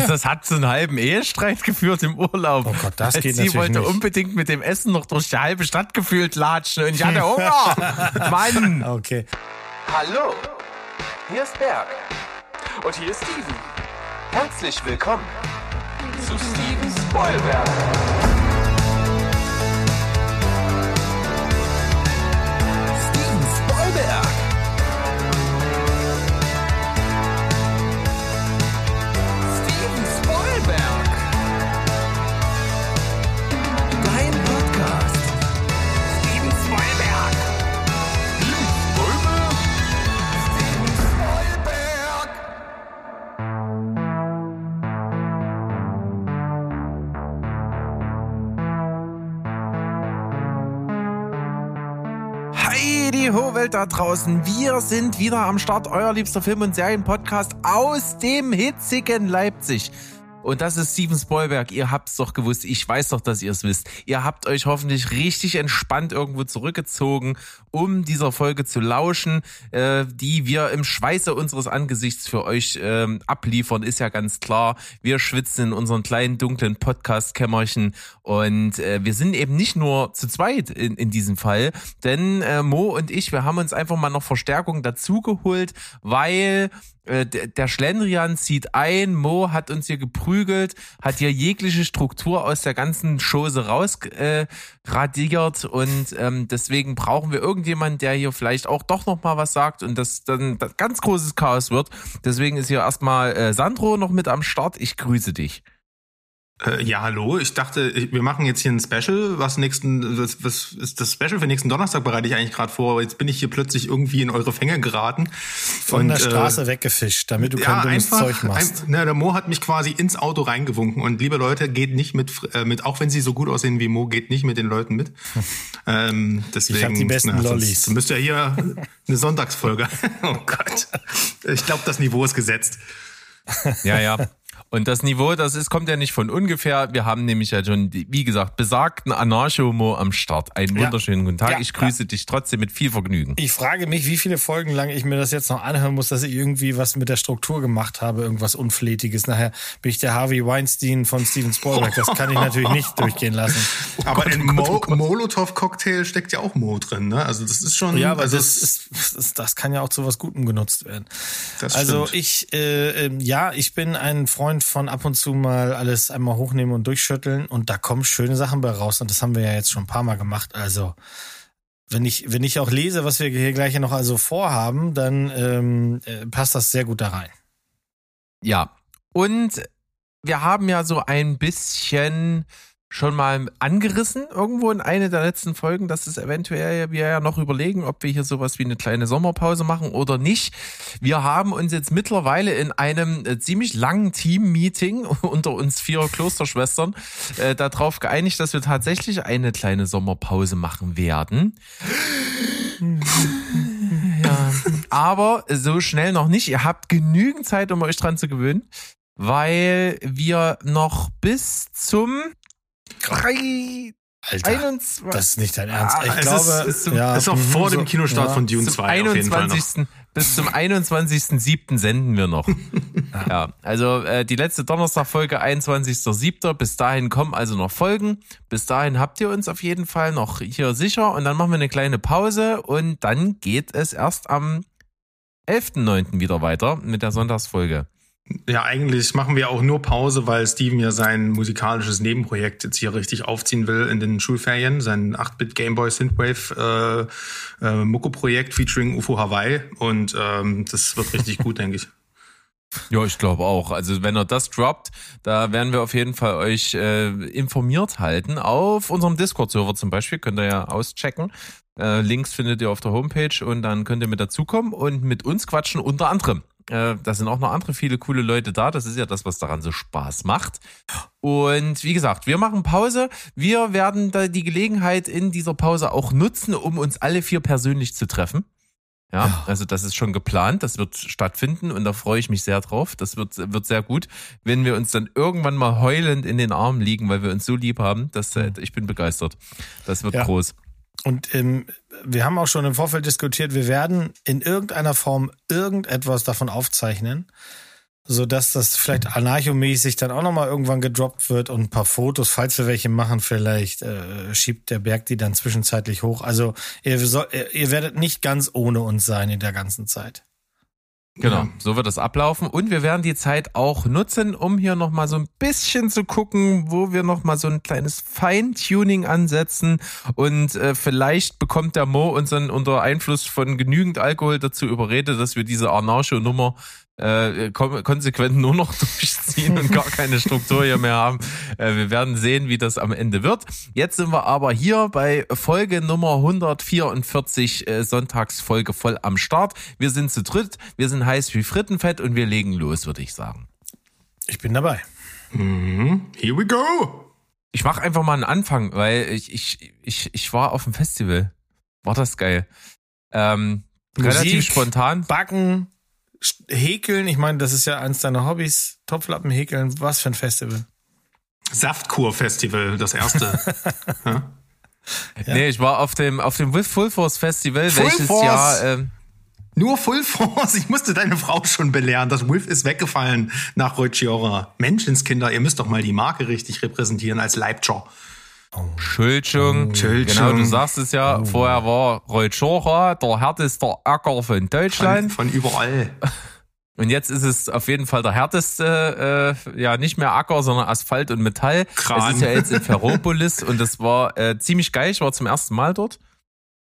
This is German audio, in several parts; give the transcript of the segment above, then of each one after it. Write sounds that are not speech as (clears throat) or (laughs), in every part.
Ja. Das hat zu einem halben Ehestreit geführt im Urlaub. Oh Gott, das geht Sie wollte nicht. unbedingt mit dem Essen noch durch die halbe Stadt gefühlt latschen und ich hatte (laughs) Hunger. Mann. Okay. Hallo, hier ist Berg. Und hier ist Steven. Herzlich willkommen zu Steven Spoilberg. Steven Spoilberg. Die Ho-Welt da draußen. Wir sind wieder am Start, euer liebster Film- und Serienpodcast aus dem hitzigen Leipzig. Und das ist Steven Spoilberg. Ihr habt's doch gewusst. Ich weiß doch, dass ihr es wisst. Ihr habt euch hoffentlich richtig entspannt irgendwo zurückgezogen, um dieser Folge zu lauschen, äh, die wir im Schweiße unseres Angesichts für euch ähm, abliefern, ist ja ganz klar. Wir schwitzen in unseren kleinen dunklen Podcast-Kämmerchen und äh, wir sind eben nicht nur zu zweit in, in diesem Fall, denn äh, Mo und ich, wir haben uns einfach mal noch Verstärkung dazugeholt, weil äh, der Schlendrian zieht ein, Mo hat uns hier geprügelt, hat hier jegliche Struktur aus der ganzen Chose raus äh, und ähm, deswegen brauchen wir irgendjemanden, der hier vielleicht auch doch noch mal was sagt und das dann das ganz großes Chaos wird. Deswegen ist hier erstmal äh, Sandro noch mit am Start. Ich grüße dich. Äh, ja, hallo. Ich dachte, ich, wir machen jetzt hier ein Special. Was nächsten, was, was ist das Special für nächsten Donnerstag bereite ich eigentlich gerade vor. Jetzt bin ich hier plötzlich irgendwie in eure Fänge geraten. Von und, der Straße äh, weggefischt, damit du kein ja, dummes einfach, Zeug machst. Ein, na, der Mo hat mich quasi ins Auto reingewunken. Und liebe Leute, geht nicht mit, äh, mit, auch wenn sie so gut aussehen wie Mo, geht nicht mit den Leuten mit. (laughs) ähm, deswegen, ich hab die besten na, Lollis. Du müsst ja hier eine Sonntagsfolge. (laughs) oh Gott. Ich glaube, das Niveau ist gesetzt. Ja, ja. Und das Niveau, das ist, kommt ja nicht von ungefähr. Wir haben nämlich ja schon, wie gesagt, besagten Anarcho-Mo am Start. Einen ja. wunderschönen guten Tag. Ja, ich grüße ja. dich trotzdem mit viel Vergnügen. Ich frage mich, wie viele Folgen lang ich mir das jetzt noch anhören muss, dass ich irgendwie was mit der Struktur gemacht habe, irgendwas Unflätiges. Nachher bin ich der Harvey Weinstein von Steven Spielberg. Das kann ich natürlich nicht (laughs) durchgehen lassen. Oh aber in Mo Molotow-Cocktail steckt ja auch Mo drin, ne? Also das ist schon. Ja, aber also das, ist, das, das kann ja auch zu was Gutem genutzt werden. Das also ich, äh, äh, ja, ich bin ein Freund von ab und zu mal alles einmal hochnehmen und durchschütteln und da kommen schöne Sachen bei raus und das haben wir ja jetzt schon ein paar Mal gemacht. Also wenn ich wenn ich auch lese, was wir hier gleich noch also vorhaben, dann ähm, äh, passt das sehr gut da rein. Ja und wir haben ja so ein bisschen schon mal angerissen irgendwo in eine der letzten Folgen, dass es eventuell wir ja noch überlegen, ob wir hier sowas wie eine kleine Sommerpause machen oder nicht. Wir haben uns jetzt mittlerweile in einem äh, ziemlich langen Team-Meeting (laughs) unter uns vier Klosterschwestern äh, darauf geeinigt, dass wir tatsächlich eine kleine Sommerpause machen werden. Ja, aber so schnell noch nicht. Ihr habt genügend Zeit, um euch dran zu gewöhnen, weil wir noch bis zum drei, Alter, 21, das ist nicht dein Ernst. Ich ah, glaube, ist, ist, zum, ja, ist auch vor dem Kinostart ja, von Dune 2 21. Bis zum 21.07. senden wir noch. (laughs) ja, also äh, die letzte Donnerstag-Folge 21.07. Bis dahin kommen also noch Folgen. Bis dahin habt ihr uns auf jeden Fall noch hier sicher und dann machen wir eine kleine Pause und dann geht es erst am 11.09. wieder weiter mit der Sonntagsfolge. Ja, eigentlich machen wir auch nur Pause, weil Steven ja sein musikalisches Nebenprojekt jetzt hier richtig aufziehen will in den Schulferien. Sein 8-Bit Gameboy Synthwave äh, äh, Mucko-Projekt featuring UFO Hawaii. Und ähm, das wird richtig gut, (laughs) denke ich. Ja, ich glaube auch. Also wenn er das droppt, da werden wir auf jeden Fall euch äh, informiert halten. Auf unserem Discord-Server zum Beispiel könnt ihr ja auschecken. Äh, Links findet ihr auf der Homepage und dann könnt ihr mit dazukommen und mit uns quatschen, unter anderem. Äh, da sind auch noch andere viele coole Leute da. Das ist ja das, was daran so Spaß macht. Und wie gesagt, wir machen Pause. Wir werden da die Gelegenheit in dieser Pause auch nutzen, um uns alle vier persönlich zu treffen. Ja, also das ist schon geplant, das wird stattfinden und da freue ich mich sehr drauf. Das wird, wird sehr gut, wenn wir uns dann irgendwann mal heulend in den Armen liegen, weil wir uns so lieb haben. Das, äh, ich bin begeistert. Das wird ja. groß. Und ähm, wir haben auch schon im Vorfeld diskutiert, wir werden in irgendeiner Form irgendetwas davon aufzeichnen. so dass das vielleicht anarchomäßig dann auch nochmal irgendwann gedroppt wird und ein paar Fotos, falls wir welche machen, vielleicht äh, schiebt der Berg die dann zwischenzeitlich hoch. Also ihr, soll, ihr werdet nicht ganz ohne uns sein in der ganzen Zeit. Genau, so wird es ablaufen. Und wir werden die Zeit auch nutzen, um hier nochmal so ein bisschen zu gucken, wo wir nochmal so ein kleines Feintuning ansetzen. Und äh, vielleicht bekommt der Mo uns dann unter Einfluss von genügend Alkohol dazu überredet, dass wir diese Anarcho-Nummer äh, konsequent nur noch (laughs) durchziehen und gar keine Struktur hier mehr haben. Äh, wir werden sehen, wie das am Ende wird. Jetzt sind wir aber hier bei Folge Nummer 144, äh, Sonntagsfolge voll am Start. Wir sind zu dritt, wir sind heiß wie Frittenfett und wir legen los, würde ich sagen. Ich bin dabei. Mhm. Here we go. Ich mache einfach mal einen Anfang, weil ich, ich, ich, ich war auf dem Festival. War das geil. Ähm, Musik, relativ spontan. Backen, Häkeln, ich meine, das ist ja eins deiner Hobbys. Topflappen häkeln, was für ein Festival? Saftkur-Festival, das erste. (laughs) ja? Ja. Nee, ich war auf dem, auf dem Full Force Festival, Full welches Force. Jahr. Ähm, nur Full Force. Ich musste deine Frau schon belehren. Das Wolf ist weggefallen nach Rocciora. Menschenskinder, ihr müsst doch mal die Marke richtig repräsentieren als Leibcher. Oh. Schildschung. Oh. Genau, du sagst es ja. Oh. Vorher war Reuschora der härteste Acker von Deutschland. Von, von, überall. (laughs) Und jetzt ist es auf jeden Fall der härteste, äh, ja nicht mehr Acker, sondern Asphalt und Metall. Kran. Es ist ja jetzt in (laughs) Ferropolis und das war äh, ziemlich geil. Ich war zum ersten Mal dort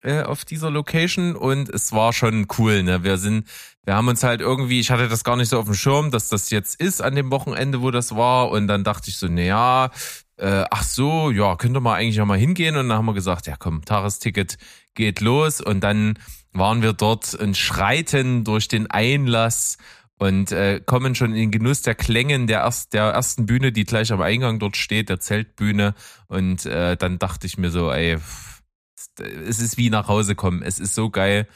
äh, auf dieser Location und es war schon cool. Ne? Wir sind, wir haben uns halt irgendwie, ich hatte das gar nicht so auf dem Schirm, dass das jetzt ist an dem Wochenende, wo das war. Und dann dachte ich so, naja, äh, ach so, ja, könnte man eigentlich auch mal hingehen. Und dann haben wir gesagt, ja komm, Tagesticket geht los. Und dann waren wir dort und schreiten durch den Einlass und äh, kommen schon in den Genuss der Klängen der, erst, der ersten Bühne, die gleich am Eingang dort steht, der Zeltbühne. Und äh, dann dachte ich mir so, ey, es ist wie nach Hause kommen. Es ist so geil.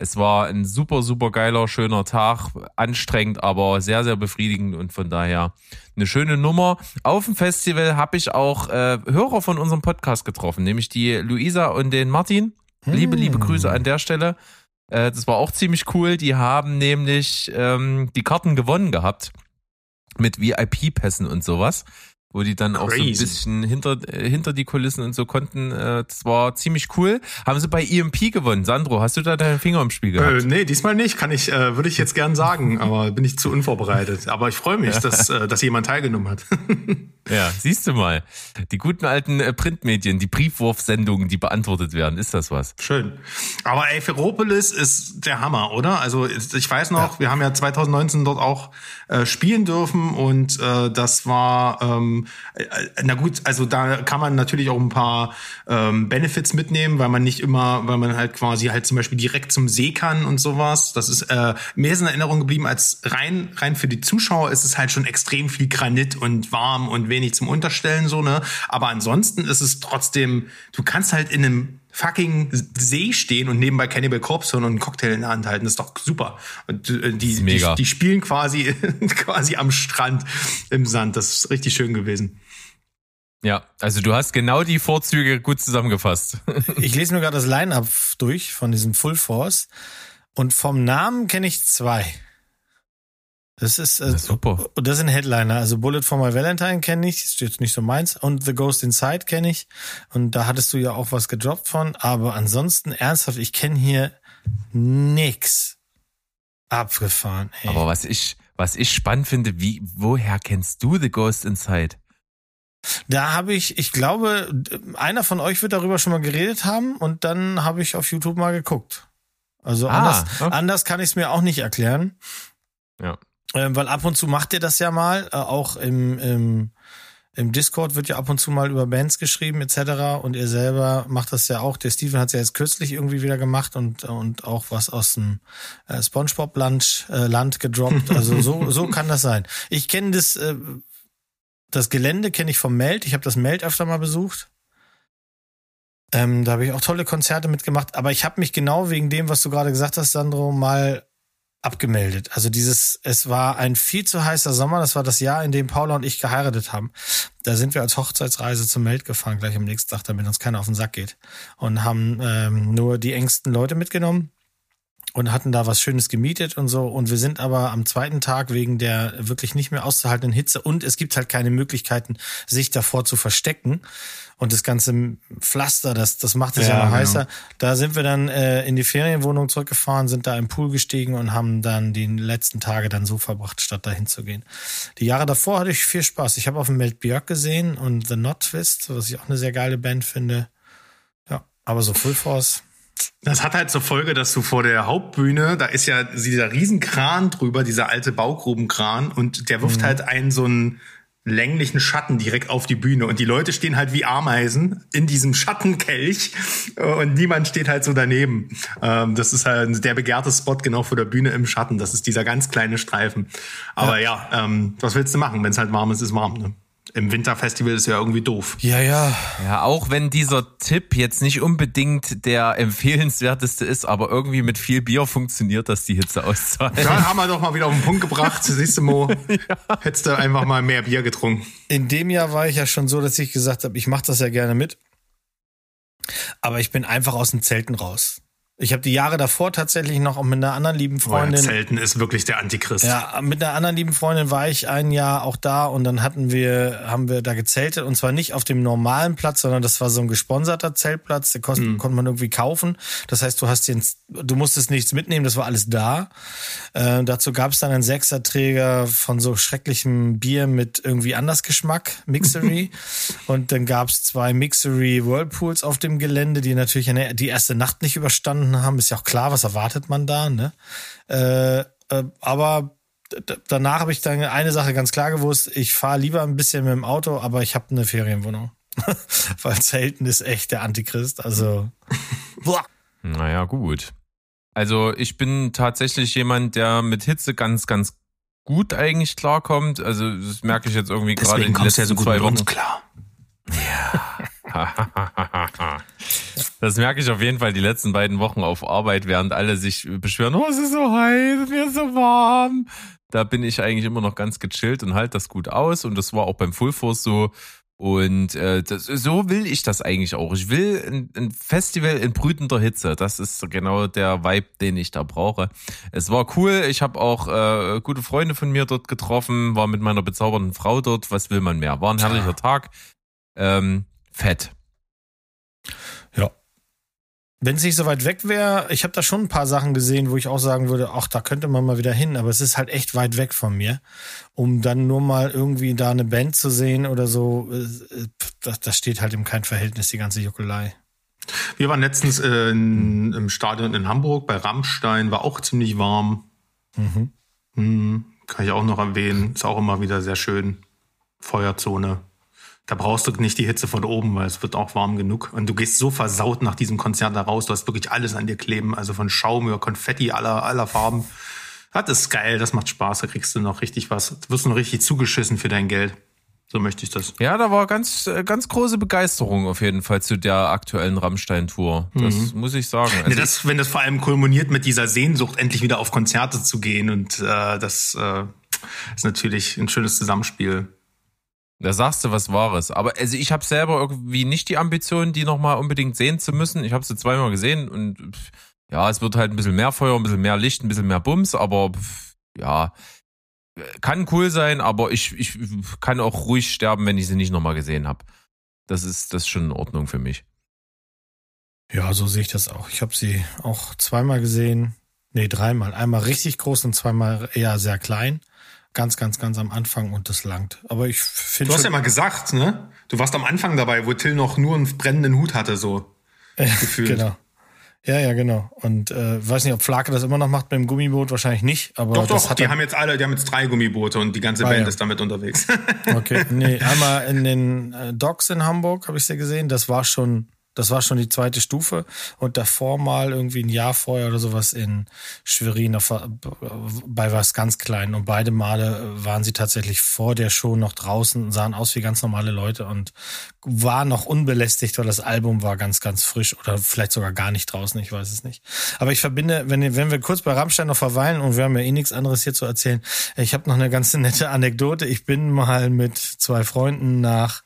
Es war ein super, super geiler, schöner Tag. Anstrengend, aber sehr, sehr befriedigend und von daher eine schöne Nummer. Auf dem Festival habe ich auch äh, Hörer von unserem Podcast getroffen, nämlich die Luisa und den Martin. Liebe, liebe hm. Grüße an der Stelle. Äh, das war auch ziemlich cool. Die haben nämlich ähm, die Karten gewonnen gehabt mit VIP-Pässen und sowas wo die dann Crazy. auch so ein bisschen hinter, äh, hinter die Kulissen und so konnten. Äh, das war ziemlich cool. Haben sie bei EMP gewonnen. Sandro, hast du da deinen Finger im Spiel gehabt? Äh, nee, diesmal nicht. Kann ich, äh, würde ich jetzt gern sagen, aber bin ich zu unvorbereitet. Aber ich freue mich, (laughs) dass, äh, dass jemand teilgenommen hat. (laughs) ja, siehst du mal. Die guten alten äh, Printmedien, die Briefwurfsendungen, die beantwortet werden. Ist das was? Schön. Aber ey, Ferropolis ist der Hammer, oder? Also ich weiß noch, ja. wir haben ja 2019 dort auch äh, spielen dürfen und äh, das war ähm, äh, na gut, also da kann man natürlich auch ein paar ähm, Benefits mitnehmen, weil man nicht immer, weil man halt quasi halt zum Beispiel direkt zum See kann und sowas. Das ist äh, mehr in Erinnerung geblieben als rein rein für die Zuschauer ist es halt schon extrem viel Granit und warm und wenig zum Unterstellen so ne. Aber ansonsten ist es trotzdem, du kannst halt in einem fucking See stehen und nebenbei Cannibal Corpse hören und einen Cocktail in der Hand halten. Das ist doch super. Und äh, die, die, die, spielen quasi, (laughs) quasi am Strand im Sand. Das ist richtig schön gewesen. Ja, also du hast genau die Vorzüge gut zusammengefasst. (laughs) ich lese mir gerade das Line-Up durch von diesem Full Force und vom Namen kenne ich zwei. Das ist, äh, super. Und das sind Headliner. Also Bullet for My Valentine kenne ich, ist jetzt nicht so meins. Und The Ghost Inside kenne ich. Und da hattest du ja auch was gedroppt von. Aber ansonsten ernsthaft, ich kenne hier nix abgefahren. Ey. Aber was ich, was ich spannend finde, wie, woher kennst du The Ghost Inside? Da habe ich, ich glaube, einer von euch wird darüber schon mal geredet haben und dann habe ich auf YouTube mal geguckt. Also ah, anders, okay. anders kann ich es mir auch nicht erklären. Ja. Ähm, weil ab und zu macht ihr das ja mal, äh, auch im, im, im Discord wird ja ab und zu mal über Bands geschrieben etc. Und ihr selber macht das ja auch. Der Steven hat es ja jetzt kürzlich irgendwie wieder gemacht und, und auch was aus dem äh, Spongebob-Land äh, Land gedroppt. (laughs) Also so, so kann das sein. Ich kenne das, äh, das Gelände kenne ich vom Meld. Ich habe das Meld öfter mal besucht. Ähm, da habe ich auch tolle Konzerte mitgemacht. Aber ich habe mich genau wegen dem, was du gerade gesagt hast, Sandro, mal abgemeldet. Also dieses, es war ein viel zu heißer Sommer. Das war das Jahr, in dem Paula und ich geheiratet haben. Da sind wir als Hochzeitsreise zum Meld gefahren, gleich am nächsten Tag, damit uns keiner auf den Sack geht. Und haben ähm, nur die engsten Leute mitgenommen. Und hatten da was Schönes gemietet und so. Und wir sind aber am zweiten Tag wegen der wirklich nicht mehr auszuhaltenden Hitze und es gibt halt keine Möglichkeiten, sich davor zu verstecken. Und das ganze Pflaster, das, das macht es ja, ja noch genau. heißer. Da sind wir dann äh, in die Ferienwohnung zurückgefahren, sind da im Pool gestiegen und haben dann die letzten Tage dann so verbracht, statt dahin zu gehen. Die Jahre davor hatte ich viel Spaß. Ich habe auf dem Melt Björk gesehen und The Not Twist, was ich auch eine sehr geile Band finde. Ja, aber so Full Force das hat halt zur Folge, dass du vor der Hauptbühne, da ist ja dieser Riesenkran drüber, dieser alte Baugrubenkran, und der wirft mhm. halt einen so einen länglichen Schatten direkt auf die Bühne. Und die Leute stehen halt wie Ameisen in diesem Schattenkelch und niemand steht halt so daneben. Ähm, das ist halt der begehrte Spot genau vor der Bühne im Schatten. Das ist dieser ganz kleine Streifen. Aber ja, ja ähm, was willst du machen? Wenn es halt warm ist, ist warm. Ne? Im Winterfestival ist ja irgendwie doof. Ja, ja. Ja, auch wenn dieser Tipp jetzt nicht unbedingt der empfehlenswerteste ist, aber irgendwie mit viel Bier funktioniert das die Hitze auszahlen. Da haben wir doch mal wieder auf den Punkt gebracht. Siehst du, Mo, (laughs) ja. hättest du einfach mal mehr Bier getrunken. In dem Jahr war ich ja schon so, dass ich gesagt habe, ich mache das ja gerne mit. Aber ich bin einfach aus den Zelten raus. Ich habe die Jahre davor tatsächlich noch mit einer anderen lieben Freundin. Oh, Zelten ist wirklich der Antichrist. Ja, mit einer anderen lieben Freundin war ich ein Jahr auch da und dann hatten wir, haben wir da gezeltet und zwar nicht auf dem normalen Platz, sondern das war so ein gesponserter Zeltplatz, den konnte, mhm. konnte man irgendwie kaufen. Das heißt, du hast den, du musstest nichts mitnehmen, das war alles da. Äh, dazu gab es dann einen Sechserträger von so schrecklichem Bier mit irgendwie anders Geschmack, Mixery. (laughs) und dann gab es zwei Mixery Whirlpools auf dem Gelände, die natürlich eine, die erste Nacht nicht überstanden verstanden haben, ist ja auch klar, was erwartet man da, ne? Äh, äh, aber danach habe ich dann eine Sache ganz klar gewusst, ich fahre lieber ein bisschen mit dem Auto, aber ich habe eine Ferienwohnung. (laughs) Weil Zelten ist echt der Antichrist, also. (laughs) Naja, gut. Also ich bin tatsächlich jemand, der mit Hitze ganz, ganz gut eigentlich klarkommt. Also das merke ich jetzt irgendwie gerade in den letzten ja so zwei Wochen. klar. Ja. (laughs) das merke ich auf jeden Fall die letzten beiden Wochen auf Arbeit, während alle sich beschweren, oh, es ist so heiß, mir ist so warm. Da bin ich eigentlich immer noch ganz gechillt und halt das gut aus. Und das war auch beim Full Force so. Und äh, das, so will ich das eigentlich auch. Ich will ein, ein, Festival in brütender Hitze. Das ist genau der Vibe, den ich da brauche. Es war cool. Ich habe auch äh, gute Freunde von mir dort getroffen, war mit meiner bezaubernden Frau dort. Was will man mehr? War ein herrlicher Tag. Ähm, fett. Ja. Wenn es nicht so weit weg wäre, ich habe da schon ein paar Sachen gesehen, wo ich auch sagen würde, ach, da könnte man mal wieder hin, aber es ist halt echt weit weg von mir. Um dann nur mal irgendwie da eine Band zu sehen oder so, äh, das, das steht halt im kein Verhältnis, die ganze Juckelei. Wir waren letztens in, im Stadion in Hamburg bei Rammstein, war auch ziemlich warm. Mhm. Mhm, kann ich auch noch erwähnen, ist auch immer wieder sehr schön. Feuerzone. Da brauchst du nicht die Hitze von oben, weil es wird auch warm genug. Und du gehst so versaut nach diesem Konzert da raus. Du hast wirklich alles an dir kleben. Also von Schaum über Konfetti aller, aller Farben. Das ist geil, das macht Spaß. Da kriegst du noch richtig was. Du wirst noch richtig zugeschissen für dein Geld. So möchte ich das. Ja, da war ganz, äh, ganz große Begeisterung auf jeden Fall zu der aktuellen Rammstein-Tour. Das mhm. muss ich sagen. Also ja, das, wenn das vor allem kulminiert mit dieser Sehnsucht, endlich wieder auf Konzerte zu gehen. Und äh, das äh, ist natürlich ein schönes Zusammenspiel. Da sagst du was Wahres. Aber also ich habe selber irgendwie nicht die Ambition, die nochmal unbedingt sehen zu müssen. Ich habe sie zweimal gesehen und ja, es wird halt ein bisschen mehr Feuer, ein bisschen mehr Licht, ein bisschen mehr Bums, aber ja, kann cool sein, aber ich, ich kann auch ruhig sterben, wenn ich sie nicht nochmal gesehen habe. Das ist, das ist schon in Ordnung für mich. Ja, so sehe ich das auch. Ich habe sie auch zweimal gesehen. Nee, dreimal. Einmal richtig groß und zweimal eher sehr klein ganz, ganz, ganz am Anfang und das langt. Aber ich finde. Du hast ja mal gesagt, ne? Du warst am Anfang dabei, wo Till noch nur einen brennenden Hut hatte, so gefühlt. genau. Ja, ja, genau. Und äh, weiß nicht, ob Flake das immer noch macht beim Gummiboot, wahrscheinlich nicht. Aber doch, doch. die haben jetzt alle, die haben jetzt drei Gummiboote und die ganze ah, Band ja. ist damit unterwegs. okay, nee, einmal in den äh, Docks in Hamburg habe ich sie gesehen. Das war schon das war schon die zweite Stufe. Und davor mal irgendwie ein Jahr vorher oder sowas in Schwerin auf, bei was ganz Kleinen. Und beide Male waren sie tatsächlich vor der Show noch draußen, sahen aus wie ganz normale Leute und waren noch unbelästigt, weil das Album war ganz, ganz frisch oder vielleicht sogar gar nicht draußen, ich weiß es nicht. Aber ich verbinde, wenn, wenn wir kurz bei Rammstein noch verweilen und wir haben ja eh nichts anderes hier zu erzählen, ich habe noch eine ganz nette Anekdote. Ich bin mal mit zwei Freunden nach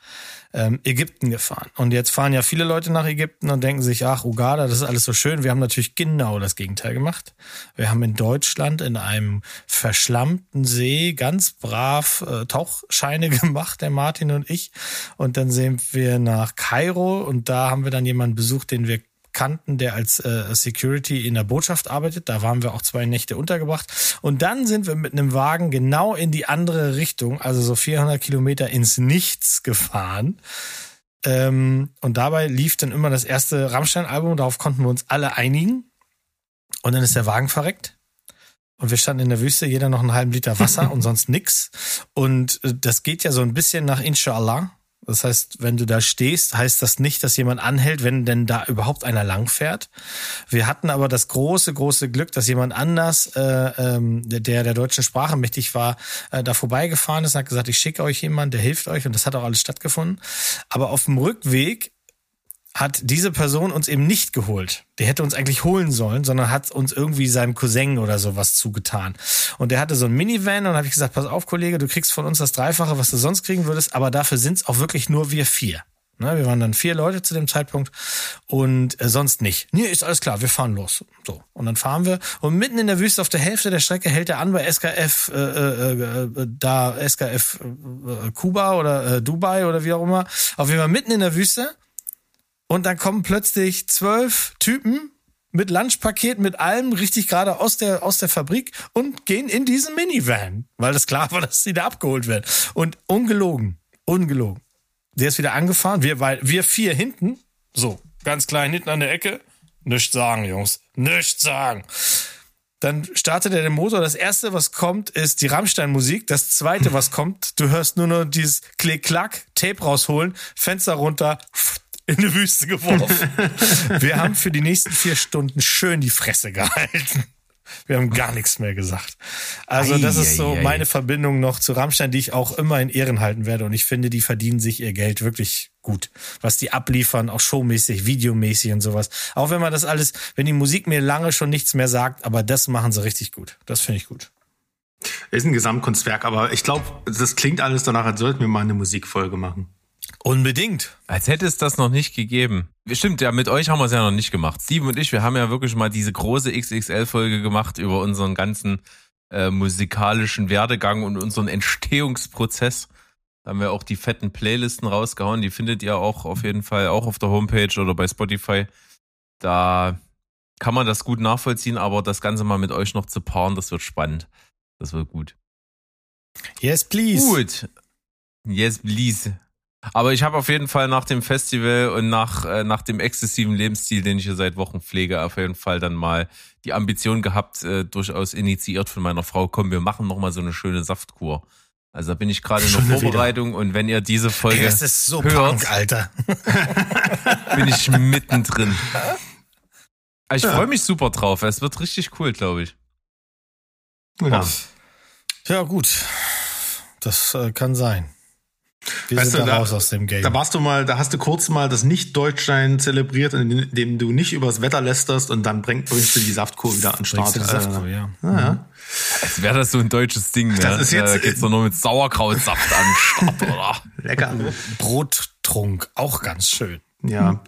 ähm, Ägypten gefahren. Und jetzt fahren ja viele Leute nach Ägypten und denken sich, ach, Uganda, das ist alles so schön. Wir haben natürlich genau das Gegenteil gemacht. Wir haben in Deutschland in einem verschlammten See ganz brav äh, Tauchscheine (laughs) gemacht, der Martin und ich. Und dann sind wir nach Kairo und da haben wir dann jemanden besucht, den wir kannten, der als äh, Security in der Botschaft arbeitet. Da waren wir auch zwei Nächte untergebracht. Und dann sind wir mit einem Wagen genau in die andere Richtung, also so 400 Kilometer ins Nichts gefahren. Ähm, und dabei lief dann immer das erste Rammstein-Album. Darauf konnten wir uns alle einigen. Und dann ist der Wagen verreckt. Und wir standen in der Wüste, jeder noch einen halben Liter Wasser (laughs) und sonst nix. Und äh, das geht ja so ein bisschen nach Inshallah. Das heißt, wenn du da stehst, heißt das nicht, dass jemand anhält, wenn denn da überhaupt einer langfährt. Wir hatten aber das große, große Glück, dass jemand anders, äh, ähm, der der deutschen Sprache mächtig war, äh, da vorbeigefahren ist und hat gesagt, ich schicke euch jemanden, der hilft euch und das hat auch alles stattgefunden. Aber auf dem Rückweg hat diese Person uns eben nicht geholt. Der hätte uns eigentlich holen sollen, sondern hat uns irgendwie seinem Cousin oder sowas zugetan. Und der hatte so ein Minivan und habe ich gesagt, pass auf, Kollege, du kriegst von uns das Dreifache, was du sonst kriegen würdest, aber dafür sind es auch wirklich nur wir vier. Ne, wir waren dann vier Leute zu dem Zeitpunkt und äh, sonst nicht. Nee, ist alles klar, wir fahren los. So. Und dann fahren wir und mitten in der Wüste auf der Hälfte der Strecke hält er an bei SKF äh, äh, äh, da SKF äh, Kuba oder äh, Dubai oder wie auch immer. Auf jeden Fall mitten in der Wüste und dann kommen plötzlich zwölf Typen mit Lunchpaket, mit allem richtig gerade aus der, aus der Fabrik und gehen in diesen Minivan, weil das klar war, dass sie da abgeholt werden. Und ungelogen, ungelogen. Der ist wieder angefahren, wir, weil, wir vier hinten, so, ganz klein hinten an der Ecke, nichts sagen, Jungs, nichts sagen. Dann startet er den Motor. Das erste, was kommt, ist die Rammstein-Musik. Das zweite, was kommt, du hörst nur noch dieses Klick-Klack, Tape rausholen, Fenster runter, in die Wüste geworfen. Wir haben für die nächsten vier Stunden schön die Fresse gehalten. Wir haben gar nichts mehr gesagt. Also das ist so meine Verbindung noch zu Rammstein, die ich auch immer in Ehren halten werde. Und ich finde, die verdienen sich ihr Geld wirklich gut. Was die abliefern, auch showmäßig, videomäßig und sowas. Auch wenn man das alles, wenn die Musik mir lange schon nichts mehr sagt, aber das machen sie richtig gut. Das finde ich gut. Ist ein Gesamtkunstwerk, aber ich glaube, das klingt alles danach, als sollten wir mal eine Musikfolge machen. Unbedingt. Als hätte es das noch nicht gegeben. Stimmt, ja, mit euch haben wir es ja noch nicht gemacht. Steven und ich, wir haben ja wirklich mal diese große XXL-Folge gemacht über unseren ganzen äh, musikalischen Werdegang und unseren Entstehungsprozess. Da haben wir auch die fetten Playlisten rausgehauen. Die findet ihr auch auf jeden Fall auch auf der Homepage oder bei Spotify. Da kann man das gut nachvollziehen, aber das Ganze mal mit euch noch zu paaren, das wird spannend. Das wird gut. Yes, please. Gut. Yes, please. Aber ich habe auf jeden Fall nach dem Festival und nach, äh, nach dem exzessiven Lebensstil, den ich hier seit Wochen pflege, auf jeden Fall dann mal die Ambition gehabt, äh, durchaus initiiert von meiner Frau, komm, wir machen noch mal so eine schöne Saftkur. Also da bin ich gerade in der Vorbereitung wieder. und wenn ihr diese Folge das ist so hört, Punk, Alter. (laughs) bin ich mittendrin. Ich ja. freue mich super drauf. Es wird richtig cool, glaube ich. Ja. ja, gut. Das äh, kann sein. Wir weißt sind du, da raus aus dem Game. Da warst du mal, da hast du kurz mal das Nicht-Deutschsein zelebriert, indem du nicht übers Wetter lästerst und dann bring, bringst du die Saftkur wieder an Start. Die Saftkur, ja. Ah, ja. Als wäre das so ein deutsches Ding, ne? Das ist jetzt, da geht's doch nur mit Sauerkrautsaft an Start, (laughs) oder? Lecker. Brottrunk, auch ganz schön. Ja.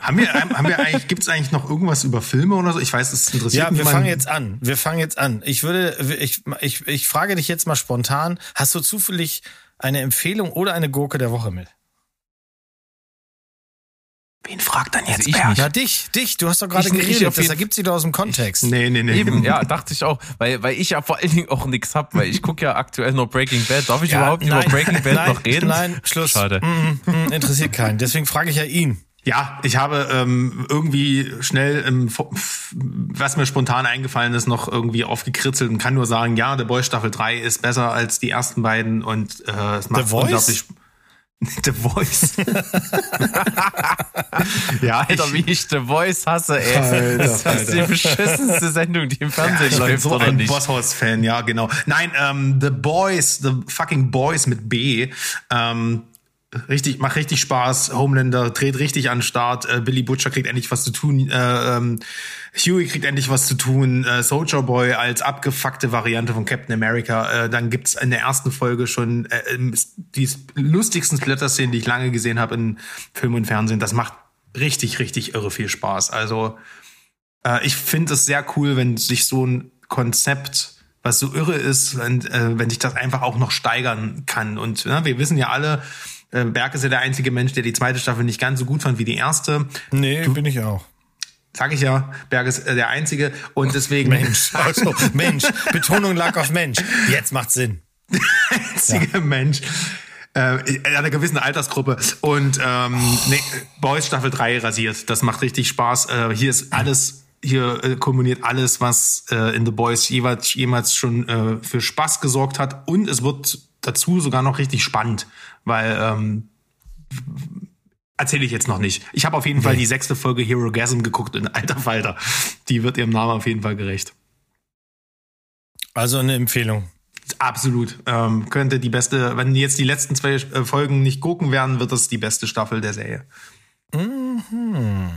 haben wir, haben wir eigentlich, gibt's eigentlich noch irgendwas über Filme oder so? Ich weiß, es interessiert mich. Ja, wir fangen jetzt an. Wir fangen jetzt an. Ich würde, ich, ich, ich frage dich jetzt mal spontan, hast du zufällig eine Empfehlung oder eine Gurke der Woche mit? Wen fragt dann jetzt also Berg? Ja, dich, dich. Du hast doch gerade geredet. Das ergibt sich doch aus dem Kontext. Nee, nee, nee. Eben, ja, dachte ich auch. Weil, weil ich ja vor allen Dingen auch nichts hab, weil ich gucke ja aktuell noch Breaking Bad. Darf ich ja, überhaupt nein, über Breaking Bad nein, noch reden? Nein, Schluss. Schade. Mm, mm, interessiert keinen. Deswegen frage ich ja ihn. Ja, ich habe ähm, irgendwie schnell, ähm, was mir spontan eingefallen ist, noch irgendwie aufgekritzelt und kann nur sagen, ja, The Boys Staffel 3 ist besser als die ersten beiden und äh, es macht The unglaublich. (laughs) The Voice. (laughs) ja, Alter, wie ich The Voice hasse, ey. Alter, das ist die beschissenste Sendung, die im Fernsehen ja, läuft, so ein Bosshaus-Fan, ja, genau. Nein, ähm, The Boys, The fucking Boys mit B, ähm, richtig, macht richtig Spaß. Homelander dreht richtig an den Start. Äh, Billy Butcher kriegt endlich was zu tun. Äh, ähm, Huey kriegt endlich was zu tun. Äh, Soldier Boy als abgefuckte Variante von Captain America. Äh, dann gibt's in der ersten Folge schon äh, ähm, die lustigsten Splatter-Szenen, die ich lange gesehen habe in Film und Fernsehen. Das macht richtig, richtig irre viel Spaß. Also äh, ich finde es sehr cool, wenn sich so ein Konzept was so irre ist, wenn, äh, wenn sich das einfach auch noch steigern kann. Und ja, wir wissen ja alle, äh, Berg ist ja der einzige Mensch, der die zweite Staffel nicht ganz so gut fand wie die erste. Nee, du, bin ich auch. Sag ich ja, Berg ist äh, der Einzige und deswegen. Mensch, (laughs) also Mensch, Betonung lag auf Mensch. Jetzt macht Sinn. der einzige ja. Mensch. Äh, in einer gewissen Altersgruppe. Und ähm, nee, Boys Staffel 3 rasiert. Das macht richtig Spaß. Äh, hier ist alles, hier äh, kombiniert alles, was äh, in The Boys jeweils, jemals schon äh, für Spaß gesorgt hat. Und es wird dazu sogar noch richtig spannend, weil ähm, erzähle ich jetzt noch nicht. Ich habe auf jeden nee. Fall die sechste Folge Hero Gasm geguckt in alter Falter. Die wird ihrem Namen auf jeden Fall gerecht. Also eine Empfehlung. Absolut. Ähm, könnte die beste, wenn jetzt die letzten zwei äh, Folgen nicht gucken werden, wird das die beste Staffel der Serie. Mhm.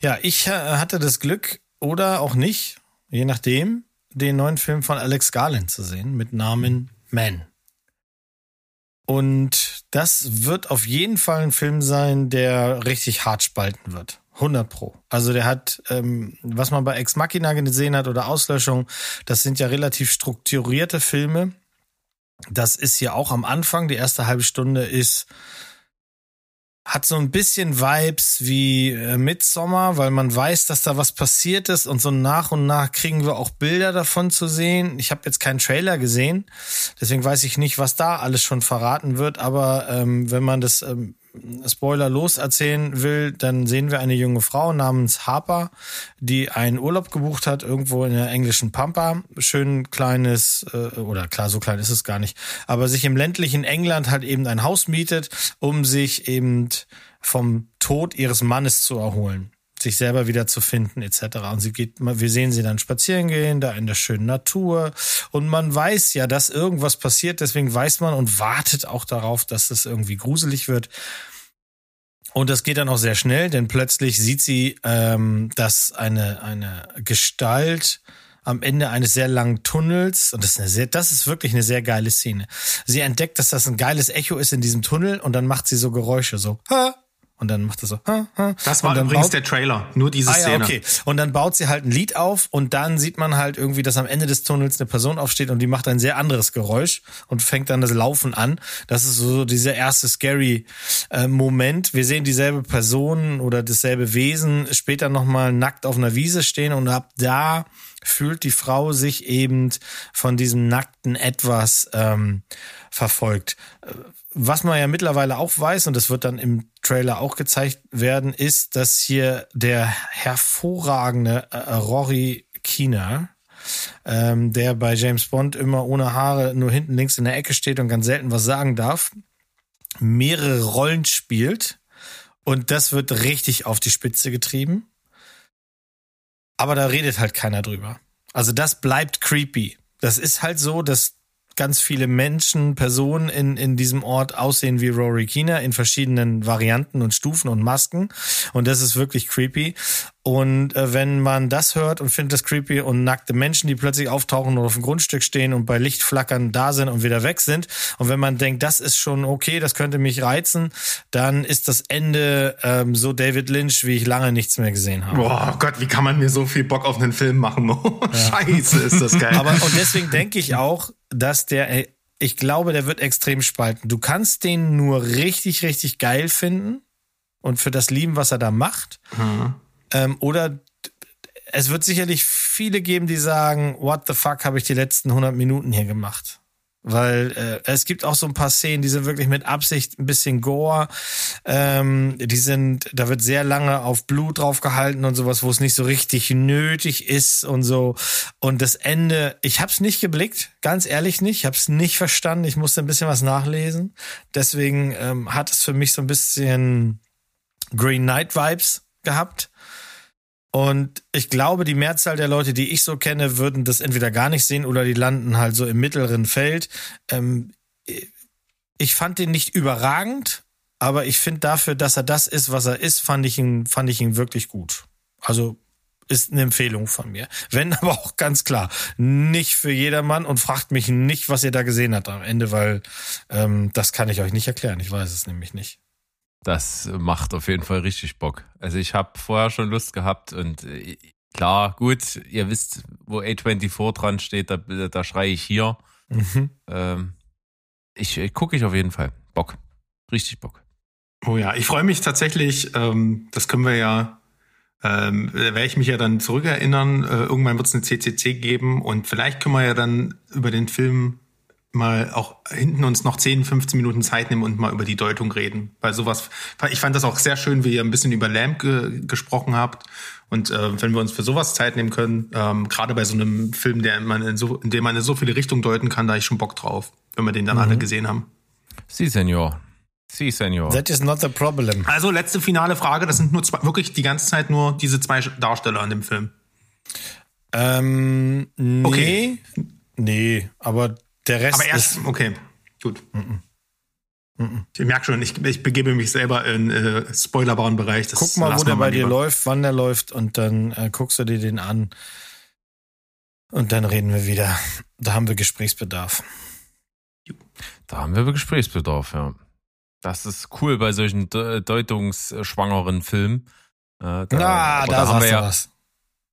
Ja, ich äh, hatte das Glück oder auch nicht, je nachdem, den neuen Film von Alex Garland zu sehen mit Namen Man. Und das wird auf jeden Fall ein Film sein, der richtig hart spalten wird. 100 Pro. Also der hat, ähm, was man bei Ex Machina gesehen hat oder Auslöschung, das sind ja relativ strukturierte Filme. Das ist hier auch am Anfang. Die erste halbe Stunde ist hat so ein bisschen Vibes wie äh, Midsommer, weil man weiß, dass da was passiert ist und so nach und nach kriegen wir auch Bilder davon zu sehen. Ich habe jetzt keinen Trailer gesehen, deswegen weiß ich nicht, was da alles schon verraten wird, aber ähm, wenn man das ähm, Spoiler los erzählen will, dann sehen wir eine junge Frau namens Harper, die einen Urlaub gebucht hat, irgendwo in der englischen Pampa. Schön kleines, äh, oder klar, so klein ist es gar nicht, aber sich im ländlichen England halt eben ein Haus mietet, um sich eben vom Tod ihres Mannes zu erholen sich selber wieder zu finden etc. Und sie geht, wir sehen sie dann spazieren gehen, da in der schönen Natur und man weiß ja, dass irgendwas passiert, deswegen weiß man und wartet auch darauf, dass es irgendwie gruselig wird. Und das geht dann auch sehr schnell, denn plötzlich sieht sie, ähm, dass eine eine Gestalt am Ende eines sehr langen Tunnels und das ist eine sehr, das ist wirklich eine sehr geile Szene. Sie entdeckt, dass das ein geiles Echo ist in diesem Tunnel und dann macht sie so Geräusche so. Ha, und dann macht er so. Ha, ha. Das war übrigens baut, der Trailer, nur diese ah, ja, Szene. Okay. Und dann baut sie halt ein Lied auf und dann sieht man halt irgendwie, dass am Ende des Tunnels eine Person aufsteht und die macht ein sehr anderes Geräusch und fängt dann das Laufen an. Das ist so dieser erste scary äh, Moment. Wir sehen dieselbe Person oder dasselbe Wesen später nochmal nackt auf einer Wiese stehen und ab da fühlt die Frau sich eben von diesem nackten etwas ähm, verfolgt. Was man ja mittlerweile auch weiß, und das wird dann im Trailer auch gezeigt werden, ist, dass hier der hervorragende äh, Rory Keener, ähm, der bei James Bond immer ohne Haare nur hinten links in der Ecke steht und ganz selten was sagen darf, mehrere Rollen spielt. Und das wird richtig auf die Spitze getrieben. Aber da redet halt keiner drüber. Also das bleibt creepy. Das ist halt so, dass ganz viele Menschen, Personen in, in diesem Ort aussehen wie Rory Keener in verschiedenen Varianten und Stufen und Masken. Und das ist wirklich creepy. Und äh, wenn man das hört und findet das creepy und nackte Menschen, die plötzlich auftauchen und auf dem Grundstück stehen und bei Lichtflackern da sind und wieder weg sind, und wenn man denkt, das ist schon okay, das könnte mich reizen, dann ist das Ende ähm, so David Lynch, wie ich lange nichts mehr gesehen habe. Boah Gott, wie kann man mir so viel Bock auf einen Film machen? (laughs) Oh, ja. Scheiße, ist das geil. Aber und deswegen denke ich auch, dass der, ich glaube, der wird extrem spalten. Du kannst den nur richtig, richtig geil finden und für das lieben, was er da macht. Mhm. Ähm, oder es wird sicherlich viele geben, die sagen, what the fuck habe ich die letzten 100 Minuten hier gemacht? Weil äh, es gibt auch so ein paar Szenen, die sind wirklich mit Absicht ein bisschen gore. Ähm, die sind, da wird sehr lange auf Blut drauf gehalten und sowas, wo es nicht so richtig nötig ist und so. Und das Ende, ich habe es nicht geblickt, ganz ehrlich nicht. Ich habe es nicht verstanden. Ich musste ein bisschen was nachlesen. Deswegen ähm, hat es für mich so ein bisschen Green Knight Vibes gehabt. Und ich glaube, die Mehrzahl der Leute, die ich so kenne, würden das entweder gar nicht sehen oder die landen halt so im mittleren Feld. Ähm, ich fand den nicht überragend, aber ich finde dafür, dass er das ist, was er ist, fand ich ihn, fand ich ihn wirklich gut. Also ist eine Empfehlung von mir. Wenn (laughs) aber auch ganz klar, nicht für jedermann und fragt mich nicht, was ihr da gesehen habt am Ende, weil ähm, das kann ich euch nicht erklären. Ich weiß es nämlich nicht. Das macht auf jeden Fall richtig Bock. Also ich habe vorher schon Lust gehabt und äh, klar, gut, ihr wisst, wo A24 dran steht, da, da schreie ich hier. Mhm. Ähm, ich, ich gucke ich auf jeden Fall. Bock. Richtig Bock. Oh ja, ich freue mich tatsächlich, ähm, das können wir ja ähm, werde ich mich ja dann zurückerinnern. Äh, irgendwann wird es eine CCC geben und vielleicht können wir ja dann über den Film mal auch hinten uns noch 10, 15 Minuten Zeit nehmen und mal über die Deutung reden. Weil sowas, ich fand das auch sehr schön, wie ihr ein bisschen über Lamp ge gesprochen habt. Und äh, wenn wir uns für sowas Zeit nehmen können, ähm, gerade bei so einem Film, der man in, so, in dem man in so viele Richtungen deuten kann, da ich schon Bock drauf, wenn wir den dann mhm. alle gesehen haben. Sie, Senor. Si, Senor. That is not the problem. Also letzte finale Frage. Das sind nur zwei, wirklich die ganze Zeit nur diese zwei Darsteller in dem Film. Ähm, nee. Okay. Nee, aber der Rest aber erst, ist. Okay, gut. Mm -mm. Ich merke schon, ich, ich begebe mich selber in äh, spoilerbaren Bereich. Das Guck mal, wo der bei dir läuft, wann der läuft und dann äh, guckst du dir den an. Und dann reden wir wieder. Da haben wir Gesprächsbedarf. Da haben wir Gesprächsbedarf, ja. Das ist cool bei solchen deutungsschwangeren Filmen. Äh, da, Na, da, haben wir ja, was.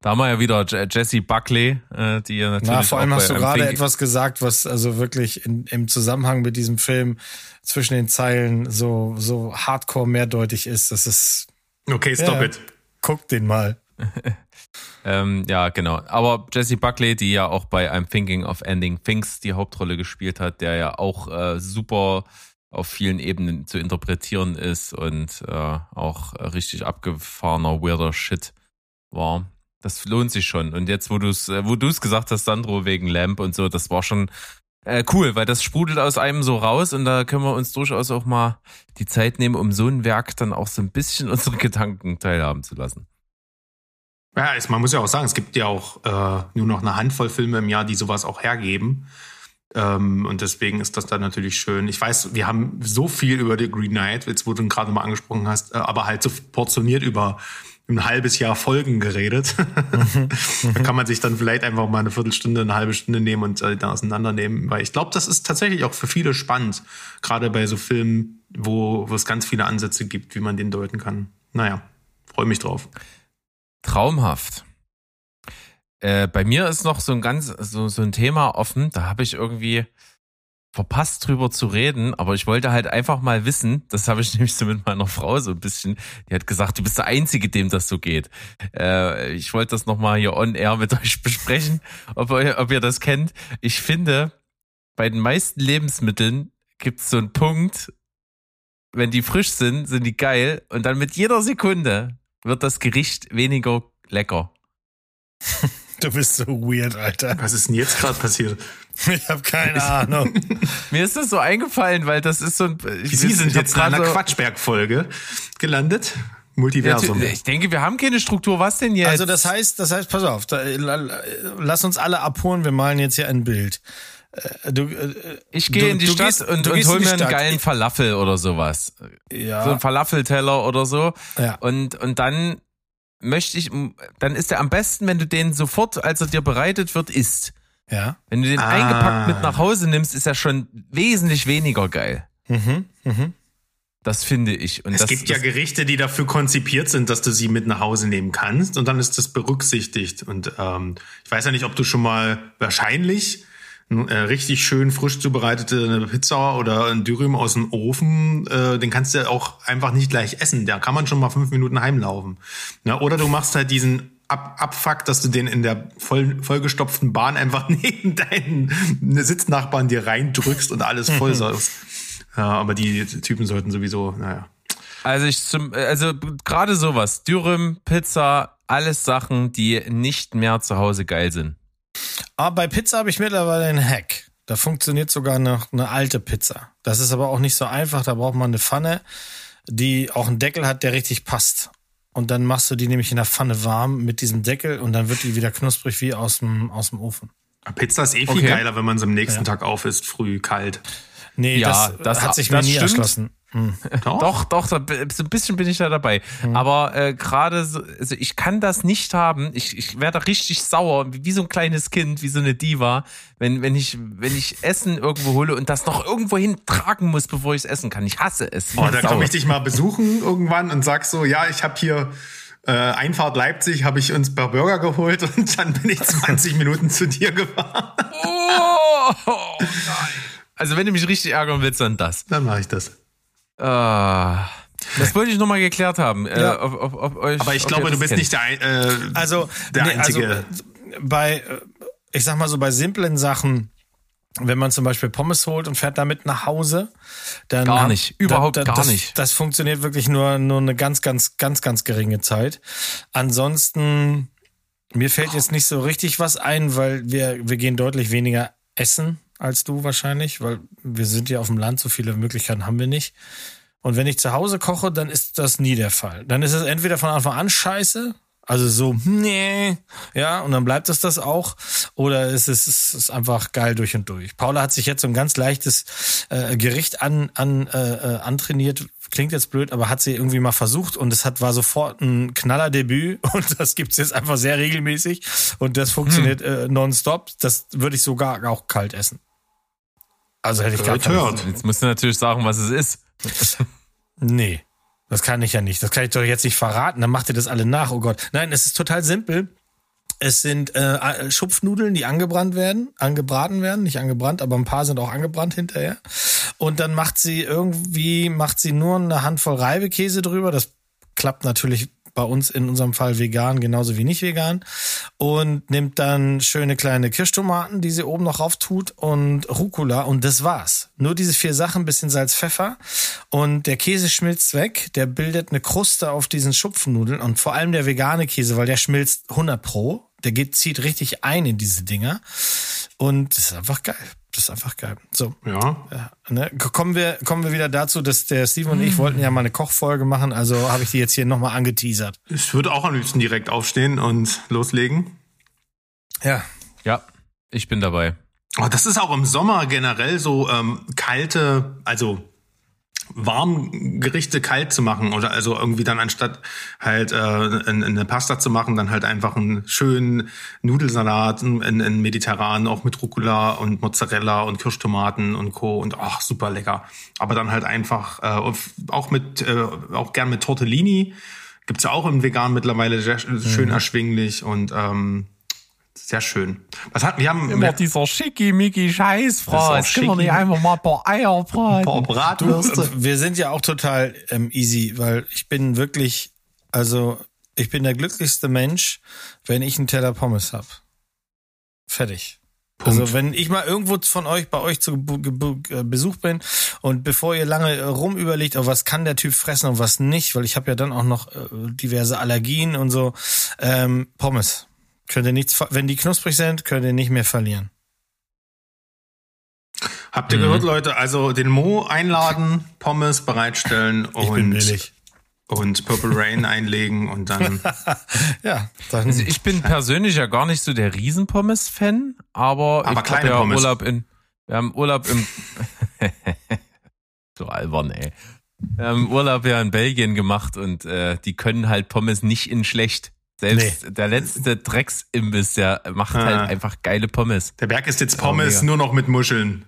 Da haben wir ja wieder Jesse Buckley, äh, die ja natürlich. Na, vor allem hast du gerade etwas gesagt, was also wirklich in, im Zusammenhang mit diesem Film zwischen den Zeilen so, so hardcore mehrdeutig ist. Das ist. Okay, stop ja, it. Guck den mal. (laughs) ähm, ja, genau. Aber Jesse Buckley, die ja auch bei I'm Thinking of Ending Things die Hauptrolle gespielt hat, der ja auch äh, super auf vielen Ebenen zu interpretieren ist und äh, auch richtig abgefahrener, weirder Shit war. Das lohnt sich schon. Und jetzt, wo du es äh, wo du's gesagt hast, Sandro, wegen Lamp und so, das war schon äh, cool, weil das sprudelt aus einem so raus und da können wir uns durchaus auch mal die Zeit nehmen, um so ein Werk dann auch so ein bisschen (laughs) unsere Gedanken teilhaben zu lassen. Ja, man muss ja auch sagen, es gibt ja auch äh, nur noch eine Handvoll Filme im Jahr, die sowas auch hergeben. Ähm, und deswegen ist das dann natürlich schön. Ich weiß, wir haben so viel über The Green Knight, jetzt wo du ihn gerade mal angesprochen hast, äh, aber halt so portioniert über ein halbes Jahr Folgen geredet. (laughs) Mhm. da kann man sich dann vielleicht einfach mal eine Viertelstunde, eine halbe Stunde nehmen und äh, da auseinandernehmen, weil ich glaube, das ist tatsächlich auch für viele spannend, gerade bei so Filmen, wo, wo es ganz viele Ansätze gibt, wie man den deuten kann. Naja, freue mich drauf. Traumhaft. Äh, bei mir ist noch so ein ganz, so, so ein Thema offen, da habe ich irgendwie verpasst drüber zu reden, aber ich wollte halt einfach mal wissen, das habe ich (laughs) nämlich so mit meiner Frau so ein bisschen, die hat gesagt, du bist der Einzige, dem das so geht. Äh, ich wollte das nochmal hier on air mit (laughs) euch besprechen, ob, ob ihr das kennt. Ich finde, bei den meisten Lebensmitteln gibt es so einen Punkt, wenn die frisch sind, sind die geil und dann mit jeder Sekunde wird das Gericht weniger lecker. (laughs) Du bist so weird, Alter. Was ist denn jetzt gerade passiert? (laughs) Ich habe keine Ahnung. (laughs) Mir ist das so eingefallen, weil das ist so ein. Sie sind jetzt in einer Quatschberg-Folge gelandet. Multiversum. ich denke, wir haben keine Struktur. Was denn jetzt? Also das heißt, das heißt, pass auf, da, lass uns alle abholen. Wir malen jetzt hier ein Bild. Äh, du, äh, ich gehe in die Stadt gehst, und, und hol mir einen geilen Falafel oder sowas. Ja. So ein Falafelteller oder so. Ja. Und, und dann möchte ich, dann ist er am besten, wenn du den sofort, als er dir bereitet wird, isst. Ja. Wenn du den ah. eingepackt mit nach Hause nimmst, ist er schon wesentlich weniger geil. Mhm, mhm. Das finde ich. Und es das, gibt ja Gerichte, die dafür konzipiert sind, dass du sie mit nach Hause nehmen kannst und dann ist das berücksichtigt. Und ähm, ich weiß ja nicht, ob du schon mal wahrscheinlich äh, richtig schön frisch zubereitete Pizza oder ein Dürüm aus dem Ofen, äh, den kannst du auch einfach nicht gleich essen. Da kann man schon mal fünf Minuten heimlaufen. Ja, oder du machst halt diesen Ab Abfuck, dass du den in der voll, vollgestopften Bahn einfach (laughs) neben deinen Sitznachbarn dir reindrückst und alles voll saust. ja, aber die Typen sollten sowieso, naja. Also ich zum, also gerade sowas, Dürüm, Pizza, alles Sachen, die nicht mehr zu Hause geil sind. Aber bei Pizza habe ich mittlerweile einen Hack. Da funktioniert sogar noch eine alte Pizza. Das ist aber auch nicht so einfach. Da braucht man eine Pfanne, die auch einen Deckel hat, der richtig passt. Und dann machst du die nämlich in der Pfanne warm mit diesem Deckel und dann wird die wieder knusprig wie aus dem, aus dem Ofen. Pizza ist eh viel okay. geiler, wenn man sie am nächsten ja. Tag auf isst, früh kalt. Nee, ja, das, das hat sich mir nie stimmt. erschlossen. Hm. Doch, doch, so ein bisschen bin ich da dabei. Hm. Aber äh, gerade so, also ich kann das nicht haben. Ich, ich werde richtig sauer, wie so ein kleines Kind, wie so eine Diva, wenn, wenn ich, wenn ich Essen irgendwo hole und das noch irgendwo hin tragen muss, bevor ich es essen kann. Ich hasse es. Oh, da komme ich dich mal besuchen irgendwann und sag so, ja, ich habe hier äh, Einfahrt Leipzig, habe ich uns per Burger geholt und dann bin ich 20 (laughs) Minuten zu dir gefahren. Oh, oh nein. Also wenn du mich richtig ärgern willst, dann das. Dann mache ich das. Ah. Das wollte ich nochmal geklärt haben. Äh, ja. Äh, ob, ob, ob euch, Aber ich glaube, du bist kennt. nicht der, äh, also, der nee, also, Einzige. Also, bei, ich sag mal so, bei simplen Sachen, wenn man zum Beispiel Pommes holt und fährt damit nach Hause, dann. Gar nicht, überhaupt da, da, gar das, nicht. Das funktioniert wirklich nur, nur eine ganz, ganz, ganz, ganz geringe Zeit. Ansonsten, mir fällt jetzt nicht so richtig was ein, weil wir, wir gehen deutlich weniger essen als du wahrscheinlich, weil wir sind ja auf dem Land, so viele Möglichkeiten haben wir nicht. Und wenn ich zu Hause koche, dann ist das nie der Fall. Dann ist es entweder von Anfang an scheiße, also so, nee, ja, und dann bleibt es das auch. Oder es ist, es ist einfach geil durch und durch. Paula hat sich jetzt so ein ganz leichtes äh, Gericht an, an, äh, äh antrainiert. Klingt jetzt blöd, aber hat sie irgendwie mal versucht und es hat war sofort ein Knallerdebüt (laughs) und das gibt's jetzt einfach sehr regelmäßig und das funktioniert hm. äh, nonstop. Das würde ich sogar auch kalt essen. Also hätte ich gar nicht Jetzt musst du natürlich sagen, was es ist. (laughs) nee, das kann ich ja nicht. Das kann ich doch jetzt nicht verraten. Dann macht ihr das alle nach. Oh Gott. Nein, es ist total simpel. Es sind äh, Schupfnudeln, die angebrannt werden, angebraten werden, nicht angebrannt, aber ein paar sind auch angebrannt hinterher. Und dann macht sie irgendwie, macht sie nur eine Handvoll Reibekäse drüber. Das klappt natürlich bei uns in unserem Fall vegan, genauso wie nicht vegan. Und nimmt dann schöne kleine Kirschtomaten, die sie oben noch rauf tut und Rucola und das war's. Nur diese vier Sachen, bisschen Salz, Pfeffer und der Käse schmilzt weg. Der bildet eine Kruste auf diesen Schupfnudeln und vor allem der vegane Käse, weil der schmilzt 100 pro. Der geht, zieht richtig ein in diese Dinger und das ist einfach geil. Das ist einfach geil. So. Ja. ja ne? Kommen wir, kommen wir wieder dazu, dass der Steven und ich wollten ja mal eine Kochfolge machen, also habe ich die jetzt hier nochmal angeteasert. Ich würde auch am liebsten direkt aufstehen und loslegen. Ja. Ja, ich bin dabei. Oh, das ist auch im Sommer generell so ähm, kalte, also warm Gerichte kalt zu machen oder also irgendwie dann anstatt halt äh, eine Pasta zu machen, dann halt einfach einen schönen Nudelsalat in, in mediterran, auch mit Rucola und Mozzarella und Kirschtomaten und Co. und ach super lecker. Aber dann halt einfach äh, auch mit äh, auch gern mit Tortellini gibt's ja auch im Vegan mittlerweile sehr schön mhm. erschwinglich und ähm, sehr schön. Was hat, wir haben immer wir, dieser schickimicki Scheiß, Frau. Jetzt können wir nicht einfach mal ein paar Eier braten. Ein paar Bratwürste. Wir sind ja auch total ähm, easy, weil ich bin wirklich, also ich bin der glücklichste Mensch, wenn ich einen Teller Pommes hab. Fertig. Punkt. Also wenn ich mal irgendwo von euch bei euch zu äh, Besuch bin und bevor ihr lange rumüberlegt, oh, was kann der Typ fressen und was nicht, weil ich habe ja dann auch noch äh, diverse Allergien und so, ähm, Pommes. Könnt ihr nichts, wenn die knusprig sind, könnt ihr nicht mehr verlieren. Habt ihr mhm. gehört, Leute? Also den Mo einladen, Pommes bereitstellen und, und Purple Rain einlegen und dann. (laughs) ja, dann. Also ich bin persönlich ja gar nicht so der Riesenpommes-Fan, aber, aber ich habe ja Pommes. Urlaub in. Wir haben Urlaub im. (laughs) so albern, ey. Wir haben Urlaub ja in Belgien gemacht und äh, die können halt Pommes nicht in schlecht. Selbst nee. der letzte Drecksimbiss, der macht ah. halt einfach geile Pommes. Der Berg ist jetzt Pommes, oh, nur noch mit Muscheln.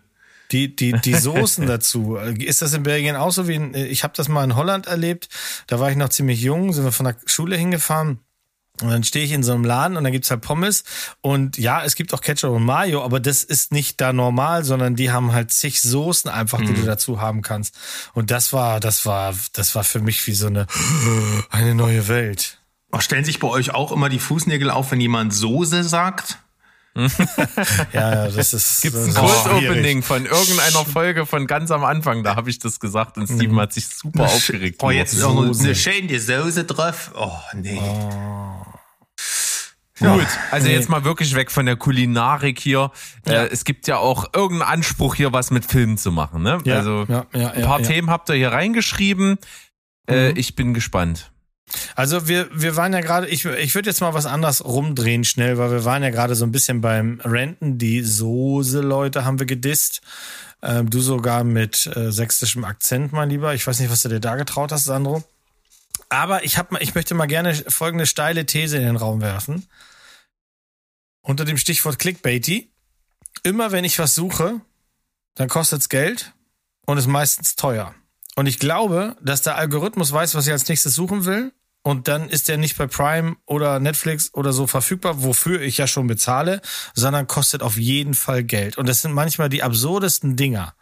Die, die, die (laughs) Soßen dazu. Ist das in Belgien auch so wie in, ich habe das mal in Holland erlebt. Da war ich noch ziemlich jung, sind wir von der Schule hingefahren. Und dann stehe ich in so einem Laden und dann gibt's halt Pommes. Und ja, es gibt auch Ketchup und Mayo, aber das ist nicht da normal, sondern die haben halt zig Soßen einfach, die mhm. du dazu haben kannst. Und das war, das war, das war für mich wie so eine, (gasps) eine neue Welt. Oh, stellen sich bei euch auch immer die Fußnägel auf, wenn jemand Soße sagt? (laughs) ja, das ist. Gibt ein Cold Opening von irgendeiner Folge von ganz am Anfang, da habe ich das gesagt und Steven mhm. hat sich super aufgeregt. Oh, jetzt ist noch eine schöne Soße drauf. Oh, nee. Oh. Gut, also jetzt mal wirklich weg von der Kulinarik hier. Ja. Äh, es gibt ja auch irgendeinen Anspruch hier, was mit Filmen zu machen. Ne? Ja, also ja, ein paar Themen habt ihr hier reingeschrieben. Äh, mhm. ich bin gespannt. Also wir, wir waren ja gerade, ich, ich würde jetzt mal was anderes rumdrehen schnell, weil wir waren ja gerade so ein bisschen beim Renten. Die Soße-Leute haben wir gedisst. Ähm, du sogar mit äh, sächsischem Akzent, mein Lieber. Ich weiß nicht, was du dir da getraut hast, Sandro. Aber ich, hab ich möchte mal gerne folgende steile These in den Raum werfen. Unter dem Stichwort Clickbaity. Immer wenn ich was suche, dann kostet's Geld und ist meistens teuer. Und ich glaube, dass der Algorithmus weiß, was ich als nächstes suchen will. Und dann ist der nicht bei Prime oder Netflix oder so verfügbar, wofür ich ja schon bezahle, sondern kostet auf jeden Fall Geld. Und das sind manchmal die absurdesten Dinger.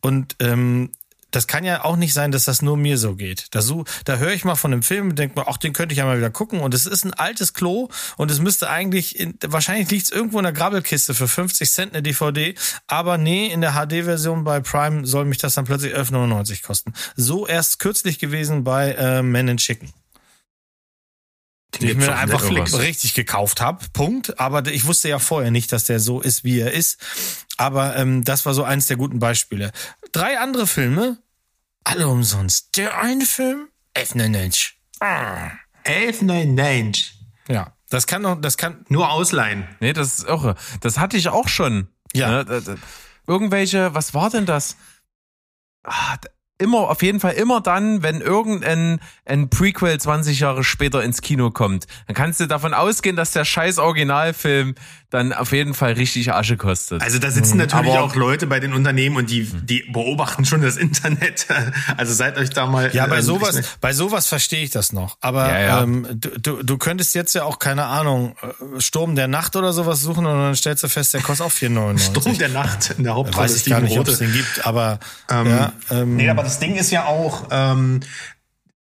Und ähm, das kann ja auch nicht sein, dass das nur mir so geht. Da, so, da höre ich mal von einem Film und denke mir, ach, den könnte ich ja mal wieder gucken. Und es ist ein altes Klo und es müsste eigentlich, in, wahrscheinlich liegt es irgendwo in der Grabbelkiste für 50 Cent eine DVD. Aber nee, in der HD-Version bei Prime soll mich das dann plötzlich 11,99 kosten. So erst kürzlich gewesen bei äh, Men in Chicken den ich mir einfach richtig gekauft habe. Punkt. Aber ich wusste ja vorher nicht, dass der so ist, wie er ist. Aber ähm, das war so eins der guten Beispiele. Drei andere Filme, alle umsonst. Der eine Film, 11,99. Ah. 11,99. Ja, das kann doch, das kann. Nur ausleihen. Nee, das ist irre. Das hatte ich auch schon. Ja. Ne? Irgendwelche, was war denn das? Ah, immer, auf jeden Fall immer dann, wenn irgendein ein Prequel 20 Jahre später ins Kino kommt, dann kannst du davon ausgehen, dass der scheiß Originalfilm dann auf jeden Fall richtig Asche kostet. Also da sitzen mhm. natürlich Aber auch Leute bei den Unternehmen und die, die beobachten schon das Internet. (laughs) Also seid euch da mal. Ja, bei ähm, sowas, bei sowas verstehe ich das noch. Aber ja, ja. Ähm, du, du, du könntest jetzt ja auch, keine Ahnung, äh, Sturm der Nacht oder sowas suchen und dann stellst du fest, der kostet auch (laughs) 4,99. Sturm der Nacht in der Hauptrolle. Weiß ich gar nicht, ob es den gibt, aber ähm, ja, ähm, Nee, aber das Ding ist ja auch, ähm,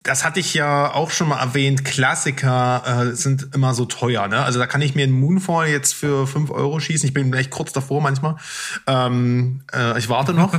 das hatte ich ja auch schon mal erwähnt, Klassiker äh, sind immer so teuer. Ne? Also da kann ich mir einen Moonfall jetzt für fünf Euro schießen. Ich bin gleich kurz davor manchmal. Ähm, äh, ich warte noch. (laughs)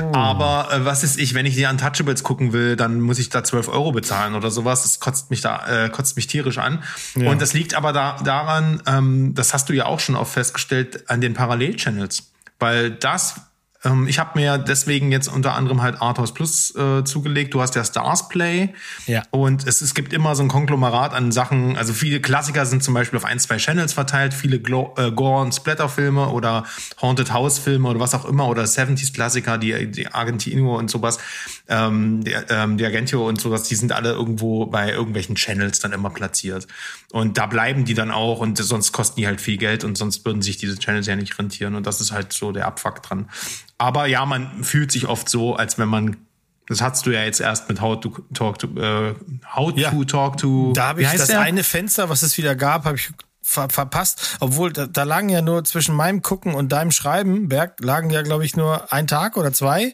oh. Aber äh, was ist ich, wenn ich die Untouchables gucken will, dann muss ich da zwölf Euro bezahlen oder sowas. Das kotzt mich da, äh, kotzt mich tierisch an. Ja. Und das liegt aber da, daran, ähm, das hast du ja auch schon oft festgestellt, an den Parallelchannels. Weil das ähm, ich habe mir deswegen jetzt unter anderem halt Arthouse Plus äh, zugelegt. Du hast ja Stars Play. Ja. Und es, es gibt immer so ein Konglomerat an Sachen. Also viele Klassiker sind zum Beispiel auf ein, zwei Channels verteilt. Viele Glo äh, Gore- und Splatter-Filme oder Haunted House-Filme oder was auch immer. Oder 70s-Klassiker, die, die Argentino und sowas. Ähm, der, ähm, die Argentio und sowas, die sind alle irgendwo bei irgendwelchen Channels dann immer platziert. Und da bleiben die dann auch und sonst kosten die halt viel Geld und sonst würden sich diese Channels ja nicht rentieren. Und das ist halt so der Abfuck dran. Aber ja, man fühlt sich oft so, als wenn man das hattest du ja jetzt erst mit How to Talk to äh, How ja. to Talk to. Da habe ich das der? eine Fenster, was es wieder gab, habe ich ver verpasst. Obwohl da, da lagen ja nur zwischen meinem Gucken und deinem Schreiben, Berg, lagen ja glaube ich nur ein Tag oder zwei.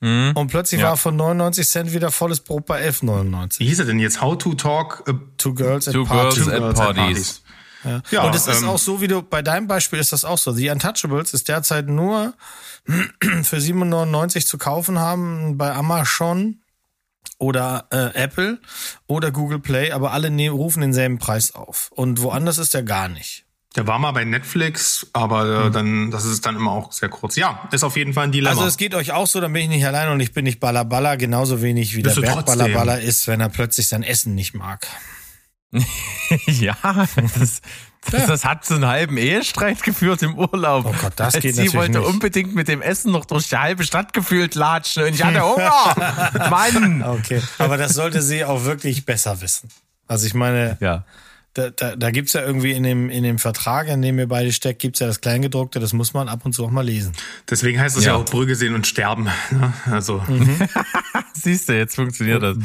Mhm. Und plötzlich ja. war von 99 Cent wieder volles Brot bei 11,99. Wie hieß er denn jetzt? How to Talk uh, to Girls at to Parties. Girls at Parties. Ja. ja. und es ähm, ist auch so, wie du bei deinem Beispiel ist das auch so. The Untouchables ist derzeit nur (clears throat) für 7,99 zu kaufen haben bei Amazon oder äh, Apple oder Google Play, aber alle ne rufen denselben Preis auf. Und woanders ist der gar nicht. Der war mal bei Netflix, aber äh, dann, das ist dann immer auch sehr kurz. Ja, ist auf jeden Fall ein Dilemma. Also es geht euch auch so, dann bin ich nicht allein und ich bin nicht Ballerballer, genauso wenig wie Bist der Berg Ballerballer ist, wenn er plötzlich sein Essen nicht mag. (laughs) ja, das, das, das, hat zu einem halben Ehestreit geführt im Urlaub. Oh Gott, das geht Sie wollte nicht. unbedingt mit dem Essen noch durch die halbe Stadt gefühlt latschen und ich hatte Hunger. (laughs) Mann. Okay, aber das sollte sie auch wirklich besser wissen. Also ich meine, ja. da, da, da gibt's ja irgendwie in dem, in dem Vertrag, in dem ihr beide steckt, gibt's ja das Kleingedruckte, das muss man ab und zu auch mal lesen. Deswegen heißt es ja. ja auch Brügge sehen und sterben. (laughs) Ne? Also. Mhm. (laughs) Siehst du, jetzt funktioniert das.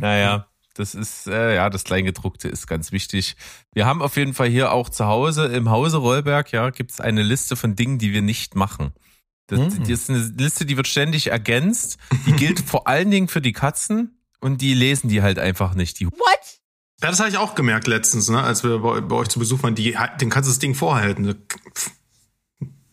Naja. Das ist, äh, ja, das Kleingedruckte ist ganz wichtig. Wir haben auf jeden Fall hier auch zu Hause, im Hause Rollberg, ja, gibt es eine Liste von Dingen, die wir nicht machen. Das, mhm. das ist eine Liste, die wird ständig ergänzt. Die gilt (laughs) vor allen Dingen für die Katzen und die lesen die halt einfach nicht. Die What? Ja, das habe ich auch gemerkt letztens, ne, als wir bei, bei euch zu Besuch waren. Die, den kannst du das Ding vorhalten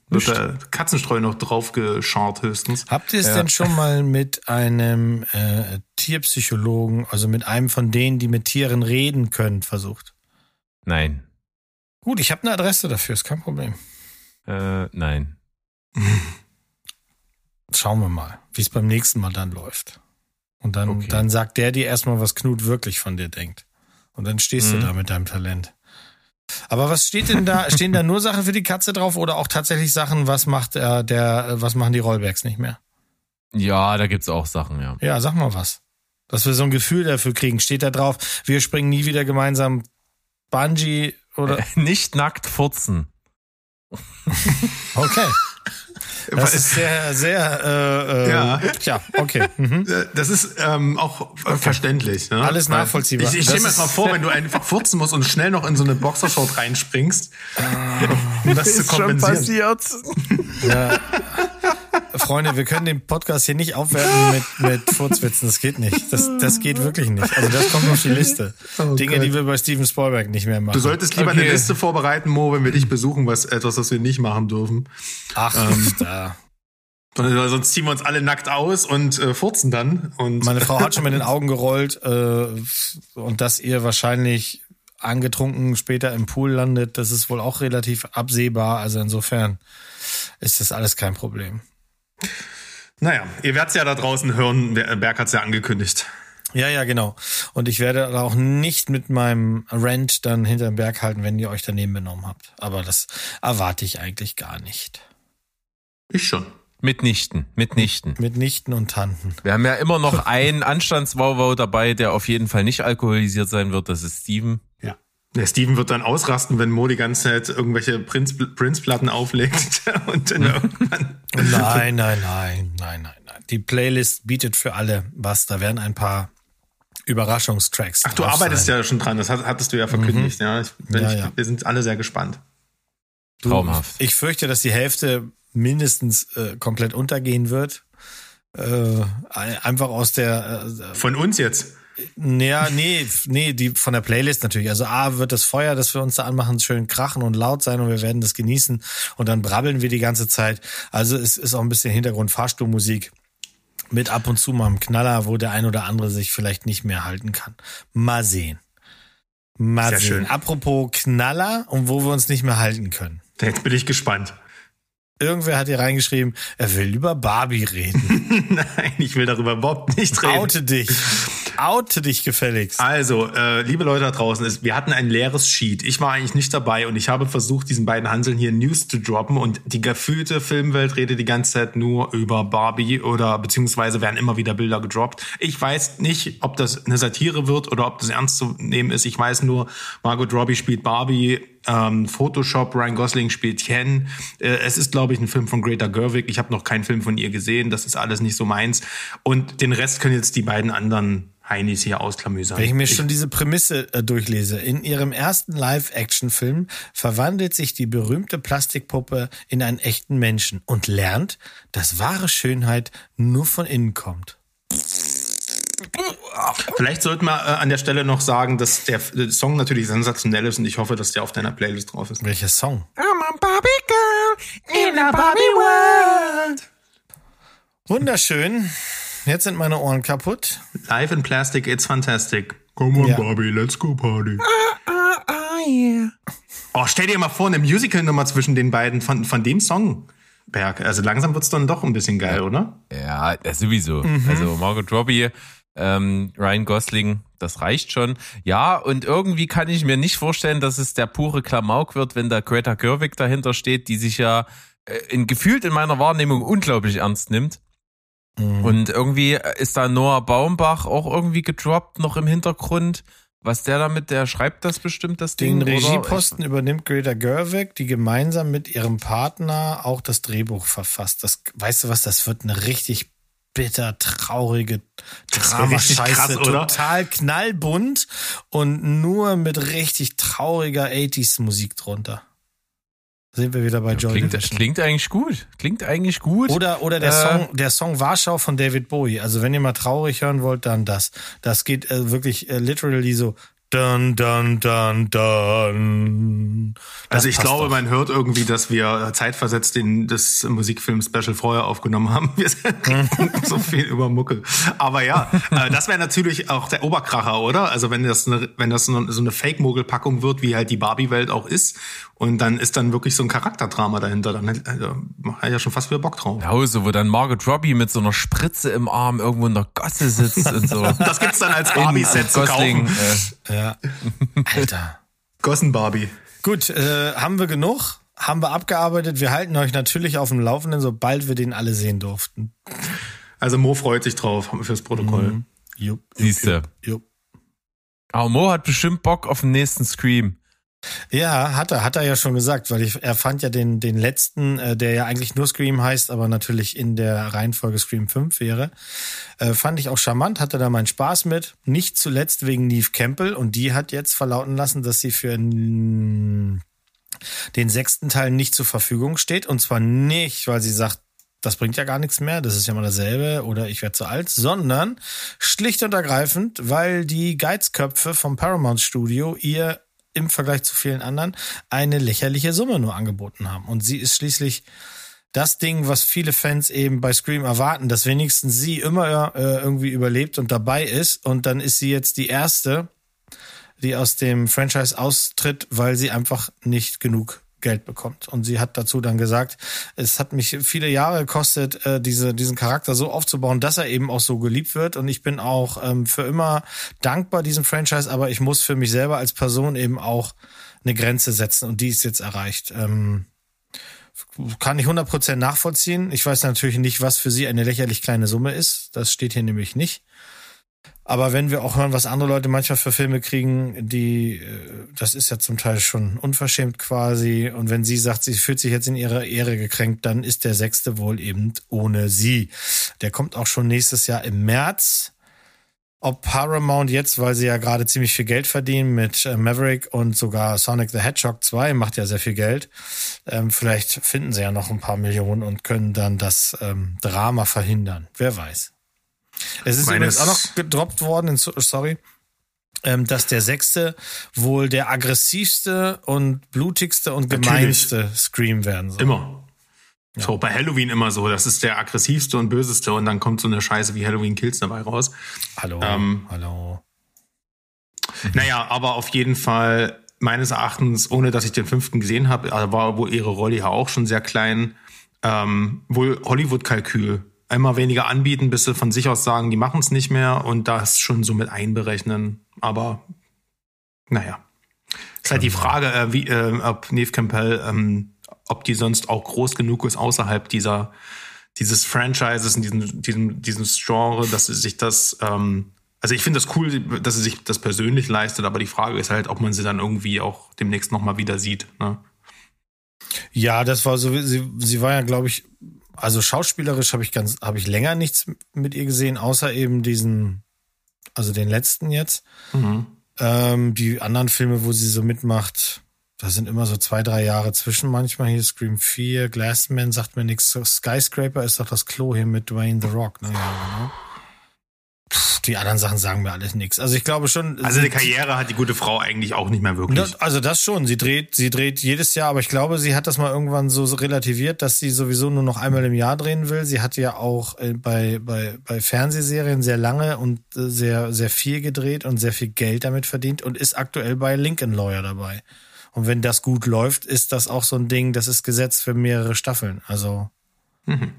wird da Katzenstreu noch drauf geschart höchstens. Habt ihr es ja. denn schon mal mit einem äh, Tierpsychologen, also mit einem von denen, die mit Tieren reden können, versucht? Nein. Gut, ich habe eine Adresse dafür, ist kein Problem. Äh, nein. (laughs) Schauen wir mal, wie es beim nächsten Mal dann läuft. Und dann, okay. dann sagt der dir erstmal, was Knut wirklich von dir denkt. Und dann stehst mhm. du da mit deinem Talent. Aber was steht denn da? (laughs) Stehen da nur Sachen für die Katze drauf oder auch tatsächlich Sachen, was macht äh, der, was machen die Rollbacks nicht mehr? Ja, da gibt's auch Sachen, ja. Ja, sag mal was. Dass wir so ein Gefühl dafür kriegen. Steht da drauf, wir springen nie wieder gemeinsam Bungee oder? Äh, (laughs) nicht nackt furzen. okay. (laughs) Das ist sehr, sehr, äh, äh, ja. Tja, okay. Mhm. Äh, das ist ähm, auch okay. verständlich. Ne? Alles nachvollziehbar. Ich, ich stelle mir mal vor, (laughs) wenn du einfach furzen musst und schnell noch in so eine Boxershort reinspringst, um das, das (laughs) zu kompensieren. Schon passiert. Ja. (laughs) Freunde, wir können den Podcast hier nicht aufwerten mit, mit Furzwitzen. Das geht nicht. Das, das geht wirklich nicht. Also das kommt auf die Liste. Oh Dinge, Gott. die wir bei Steven Spielberg nicht mehr machen. Du solltest lieber okay. eine Liste vorbereiten, Mo, wenn wir dich besuchen, was etwas, was wir nicht machen dürfen. Ach, ähm, da. Sonst ziehen wir uns alle nackt aus und äh, furzen dann. Und Meine Frau hat schon mit den (laughs) Augen gerollt äh, und dass ihr wahrscheinlich angetrunken später im Pool landet, das ist wohl auch relativ absehbar. Also insofern ist das alles kein Problem. Naja, ihr werdet es ja da draußen hören. Berg hat es ja angekündigt. Ja, ja, genau. Und ich werde auch nicht mit meinem Rent dann hinterm Berg halten, wenn ihr euch daneben benommen habt. Aber das erwarte ich eigentlich gar nicht. Ich schon. Mitnichten, mitnichten. Mitnichten und Tanten. Wir haben ja immer noch einen Anstandswauwau dabei, der auf jeden Fall nicht alkoholisiert sein wird. Das ist Steven. Ja. Der Steven wird dann ausrasten, wenn Mo die ganze Zeit irgendwelche Prince-Platten auflegt (laughs) und dann irgendwann. (laughs) Nein, nein, nein, nein, nein, nein. Die Playlist bietet für alle was. Da werden ein paar Überraschungstracks. Ach, du arbeitest sein. ja schon dran. Das hattest du ja verkündigt. Mhm. Ja, ich, ja, ich, ja, Wir sind alle sehr gespannt. Du, Traumhaft. Ich fürchte, dass die Hälfte mindestens äh, komplett untergehen wird. Äh, einfach aus der. Äh, Von uns jetzt? Ja, nee, nee, die von der Playlist natürlich. Also A wird das Feuer, das wir uns da anmachen, schön krachen und laut sein und wir werden das genießen und dann brabbeln wir die ganze Zeit. Also es ist auch ein bisschen Hintergrund Fahrstuhlmusik mit ab und zu mal einem Knaller, wo der ein oder andere sich vielleicht nicht mehr halten kann. Mal sehen. Mal Sehr sehen. Schön. Apropos Knaller und wo wir uns nicht mehr halten können. Jetzt bin ich gespannt. Irgendwer hat hier reingeschrieben, er will über Barbie reden. (laughs) Nein, ich will darüber überhaupt nicht reden. Oute dich. Oute dich gefälligst. Also, äh, liebe Leute da draußen, ist, wir hatten ein leeres Sheet. Ich war eigentlich nicht dabei und ich habe versucht, diesen beiden Hanseln hier News zu droppen und die gefühlte Filmwelt redet die ganze Zeit nur über Barbie oder beziehungsweise werden immer wieder Bilder gedroppt. Ich weiß nicht, ob das eine Satire wird oder ob das ernst zu nehmen ist. Ich weiß nur, Margot Robbie spielt Barbie ähm, Photoshop, Ryan Gosling spielt Ken. Äh, es ist, glaube ich, ein Film von Greta Gerwig. Ich habe noch keinen Film von ihr gesehen. Das ist alles nicht so meins. Und den Rest können jetzt die beiden anderen Heinis hier ausklamüsern. Wenn ich mir schon diese Prämisse äh, durchlese. In ihrem ersten Live-Action-Film verwandelt sich die berühmte Plastikpuppe in einen echten Menschen und lernt, dass wahre Schönheit nur von innen kommt. Vielleicht sollten wir äh, an der Stelle noch sagen, dass der, der, Song natürlich sensationell ist und ich hoffe, dass der auf deiner Playlist drauf ist. Welcher Song? I'm a Barbie Girl in a Barbie World. Wunderschön. Jetzt sind meine Ohren kaputt. Live in Plastic, it's fantastic. Come on, ja. Barbie, let's go party. Uh, uh, uh, yeah. Oh, stell dir mal vor, eine Musical-Nummer zwischen den beiden von, von dem Song. Berg. Also langsam wird's dann doch ein bisschen geil, oder? Ja, sowieso. Mhm. Also Margot Robbie ähm, Ryan Gosling, das reicht schon. Ja, und irgendwie kann ich mir nicht vorstellen, dass es der pure Klamauk wird, wenn da Greta Gerwig dahinter steht, die sich ja äh, in, gefühlt in meiner Wahrnehmung unglaublich ernst nimmt. Mhm. Und irgendwie ist da Noah Baumbach auch irgendwie gedroppt noch im Hintergrund. Was der damit, der schreibt das bestimmt, das Ding. Den Regieposten übernimmt Greta Gerwig, die gemeinsam mit ihrem Partner auch das Drehbuch verfasst. Das, weißt du was, das wird eine richtig bitter, traurige Drama-Scheiße. Total knallbunt und nur mit richtig trauriger 80s-Musik drunter. Sind wir wieder bei ja, Joy klingt, Division. Klingt eigentlich gut. Klingt eigentlich gut. Oder, oder der, äh, Song, der Song Warschau von David Bowie. Also wenn ihr mal traurig hören wollt, dann das. Das geht äh, wirklich äh, literally so Dun, dun, dun, dun. Das also ich glaube, doch. man hört irgendwie, dass wir zeitversetzt den, das Musikfilm-Special vorher aufgenommen haben. (laughs) Wir sind so viel über Mucke. Aber ja, äh, das wäre natürlich auch der Oberkracher, oder? Also wenn das eine, wenn das so eine Fake-Mogelpackung wird, wie halt die Barbie-Welt auch ist, und dann ist dann wirklich so ein Charakterdrama dahinter. Dann also, hat er ja schon fast wieder Bock drauf. Ja, so, wo dann Margot Robbie mit so einer Spritze im Arm irgendwo in der Gosse sitzt und so. (laughs) das gibt's dann als Barbie-Set zu kaufen. Äh, ja. Alter. Gossen Barbie. Gut, äh, haben wir genug? Haben wir abgearbeitet? Wir halten euch natürlich auf dem Laufenden, sobald wir den alle sehen durften. Also Mo freut sich drauf fürs Protokoll. Mhm. Jupp, Siehste. Jupp. Aber Mo hat bestimmt Bock auf den nächsten Scream. Ja, hat er, hat er ja schon gesagt, weil ich, er fand ja den, den letzten, äh, der ja eigentlich nur Scream heißt, aber natürlich in der Reihenfolge Scream 5 wäre, äh, fand ich auch charmant, hatte da meinen Spaß mit. Nicht zuletzt wegen Neve Campbell und die hat jetzt verlauten lassen, dass sie für den sechsten Teil nicht zur Verfügung steht und zwar nicht, weil sie sagt, das bringt ja gar nichts mehr, das ist ja mal dasselbe oder ich werde zu alt, sondern schlicht und ergreifend, weil die Geizköpfe vom Paramount Studio ihr im Vergleich zu vielen anderen eine lächerliche Summe nur angeboten haben. Und sie ist schließlich das Ding, was viele Fans eben bei Scream erwarten, dass wenigstens sie immer äh, irgendwie überlebt und dabei ist. Und dann ist sie jetzt die erste, die aus dem Franchise austritt, weil sie einfach nicht genug Geld bekommt. Und sie hat dazu dann gesagt, es hat mich viele Jahre gekostet, äh, diese, diesen Charakter so aufzubauen, dass er eben auch so geliebt wird. Und ich bin auch ähm, für immer dankbar diesem Franchise, aber ich muss für mich selber als Person eben auch eine Grenze setzen und die ist jetzt erreicht. Ähm, kann ich 100% nachvollziehen. Ich weiß natürlich nicht, was für sie eine lächerlich kleine Summe ist. Das steht hier nämlich nicht. Aber wenn wir auch hören, was andere Leute manchmal für Filme kriegen, die, äh, das ist ja zum Teil schon unverschämt quasi. Und wenn sie sagt, sie fühlt sich jetzt in ihrer Ehre gekränkt, dann ist der sechste wohl eben ohne sie. Der kommt auch schon nächstes Jahr im März. Ob Paramount jetzt, weil sie ja gerade ziemlich viel Geld verdienen mit äh, Maverick und sogar Sonic the Hedgehog 2 macht ja sehr viel Geld. Ähm, vielleicht finden sie ja noch ein paar Millionen und können dann das ähm, Drama verhindern. Wer weiß. Es ist übrigens auch noch gedroppt worden, sorry, ähm, dass der sechste wohl der aggressivste und blutigste und gemeinste Natürlich. Scream werden soll. Immer. Ja. So, bei Halloween immer so. Das ist der aggressivste und böseste und dann kommt so eine Scheiße wie Halloween Kills dabei raus. Hallo. Ähm, hallo. Naja, aber auf jeden Fall meines Erachtens, ohne dass ich den fünften gesehen habe, war wohl ihre Rolle ja auch schon sehr klein, ähm, wohl Hollywood-Kalkül einmal weniger anbieten, bis sie von sich aus sagen, die machen es nicht mehr und das schon so mit einberechnen. Aber naja. Ist halt die Frage, äh, wie, äh, ob Neve Campbell, ähm, ob die sonst auch groß genug ist außerhalb dieser dieses Franchises in diesem, diesem, diesem Genre, dass sie sich das, ähm, also ich finde das cool, dass sie sich das persönlich leistet, aber die Frage ist halt, ob man sie dann irgendwie auch demnächst nochmal wieder sieht. Ne? Ja, das war so, sie, sie war ja, glaube ich, also schauspielerisch habe ich ganz, habe ich länger nichts mit ihr gesehen, außer eben diesen, also den letzten jetzt. Mhm. Ähm, die anderen Filme, wo sie so mitmacht, da sind immer so zwei, drei Jahre zwischen. Manchmal hier Scream 4, Glassman sagt mir nichts. Skyscraper ist doch das Klo hier mit Dwayne The Rock, ne? Ja, genau die anderen Sachen sagen mir alles nichts. Also ich glaube schon. Also eine Karriere hat die gute Frau eigentlich auch nicht mehr wirklich. Also das schon. Sie dreht, sie dreht jedes Jahr, aber ich glaube, sie hat das mal irgendwann so relativiert, dass sie sowieso nur noch einmal im Jahr drehen will. Sie hat ja auch äh, bei, bei, bei Fernsehserien sehr lange und äh, sehr, sehr viel gedreht und sehr viel Geld damit verdient und ist aktuell bei Lincoln Lawyer dabei. Und wenn das gut läuft, ist das auch so ein Ding, das ist Gesetz für mehrere Staffeln. Also. Mhm.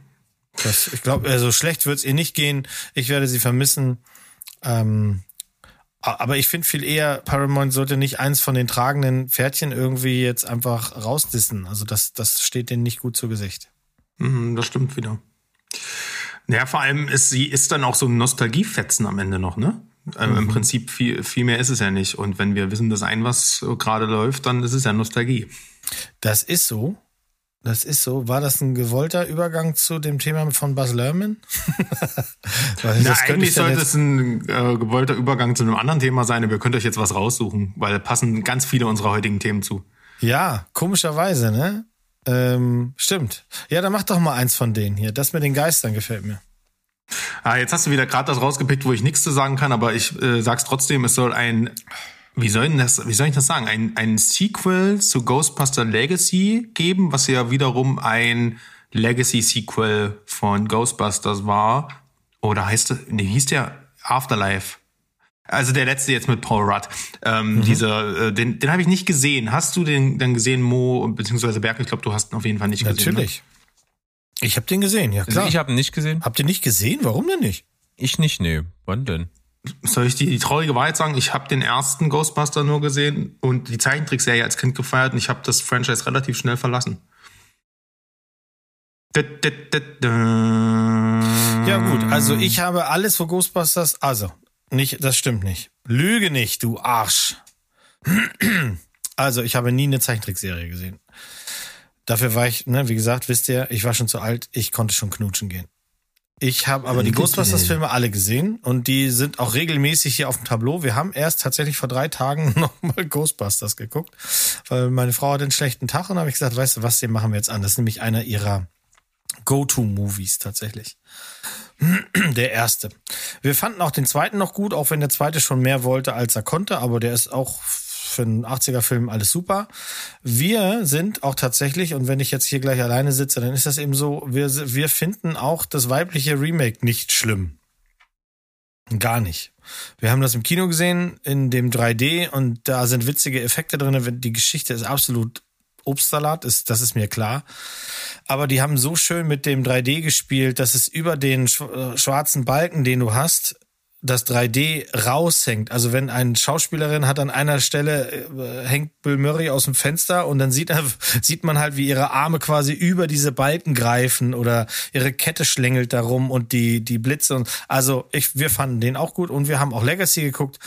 Das, ich glaube, also schlecht wird es ihr nicht gehen. Ich werde sie vermissen. Ähm, aber ich finde viel eher, Paramount sollte nicht eins von den tragenden Pferdchen irgendwie jetzt einfach rausdissen. Also das, das steht denen nicht gut zu Gesicht. Mhm, das stimmt wieder. Naja, vor allem ist sie ist dann auch so ein Nostalgiefetzen am Ende noch, ne? Ähm, mhm. Im Prinzip viel, viel mehr ist es ja nicht. Und wenn wir wissen, dass ein was gerade läuft, dann ist es ja Nostalgie. Das ist so. Das ist so. War das ein gewollter Übergang zu dem Thema von Buzz Lerman? (laughs) weil Na, eigentlich sollte es ein äh, gewollter Übergang zu einem anderen Thema sein, aber ihr könnt euch jetzt was raussuchen, weil da passen ganz viele unserer heutigen Themen zu. Ja, komischerweise, ne? Ähm, stimmt. Ja, dann mach doch mal eins von denen hier. Das mit den Geistern gefällt mir. Ah, jetzt hast du wieder gerade das rausgepickt, wo ich nichts zu sagen kann, aber ich äh, sag's trotzdem, es soll ein wie soll, ich das, wie soll ich das sagen, ein, ein Sequel zu Ghostbuster Legacy geben, was ja wiederum ein Legacy-Sequel von Ghostbusters war. Oder heißt das, nee, hieß der Afterlife? Also der letzte jetzt mit Paul Rudd. Ähm, mhm. Dieser, äh, den, den habe ich nicht gesehen. Hast du den dann gesehen, Mo, beziehungsweise Berg? Ich glaube, du hast ihn auf jeden Fall nicht Natürlich. gesehen. Natürlich. Ich habe den gesehen, ja also klar. Also ich habe ihn nicht gesehen. Habt ihr nicht gesehen? Warum denn nicht? Ich nicht, nee. Wann denn? Soll ich die, die traurige Wahrheit sagen? Ich habe den ersten Ghostbuster nur gesehen und die Zeichentrickserie als Kind gefeiert und ich habe das Franchise relativ schnell verlassen. Ja gut, also ich habe alles für Ghostbusters, also nicht, das stimmt nicht. Lüge nicht, du Arsch. Also ich habe nie eine Zeichentrickserie gesehen. Dafür war ich, ne, wie gesagt, wisst ihr, ich war schon zu alt, ich konnte schon knutschen gehen. Ich habe aber die Ghostbusters-Filme alle gesehen und die sind auch regelmäßig hier auf dem Tableau. Wir haben erst tatsächlich vor drei Tagen (laughs) nochmal Ghostbusters geguckt, weil meine Frau hat einen schlechten Tag und habe ich gesagt, weißt du was, den machen wir jetzt an. Das ist nämlich einer ihrer Go-To-Movies tatsächlich. (clears throat) Der erste. Wir fanden auch den zweiten noch gut, auch wenn der zweite schon mehr wollte, als er konnte, aber der ist auch für einen 80er-Film alles super. Wir sind auch tatsächlich, und wenn ich jetzt hier gleich alleine sitze, dann ist das eben so, wir, wir finden auch das weibliche Remake nicht schlimm. Gar nicht. Wir haben das im Kino gesehen, in dem 3D, und da sind witzige Effekte drin. Die Geschichte ist absolut Obstsalat, ist, das ist mir klar. Aber die haben so schön mit dem 3D gespielt, dass es über den äh, schwarzen Balken, den du hast, das 3D raushängt. Also wenn eine Schauspielerin hat an einer Stelle äh, hängt Bill Murray aus dem Fenster und dann sieht, er, (laughs) sieht man halt, wie ihre Arme quasi über diese Balken greifen oder ihre Kette schlängelt darum und die die Blitze und also ich wir fanden den auch gut und wir haben auch Legacy geguckt.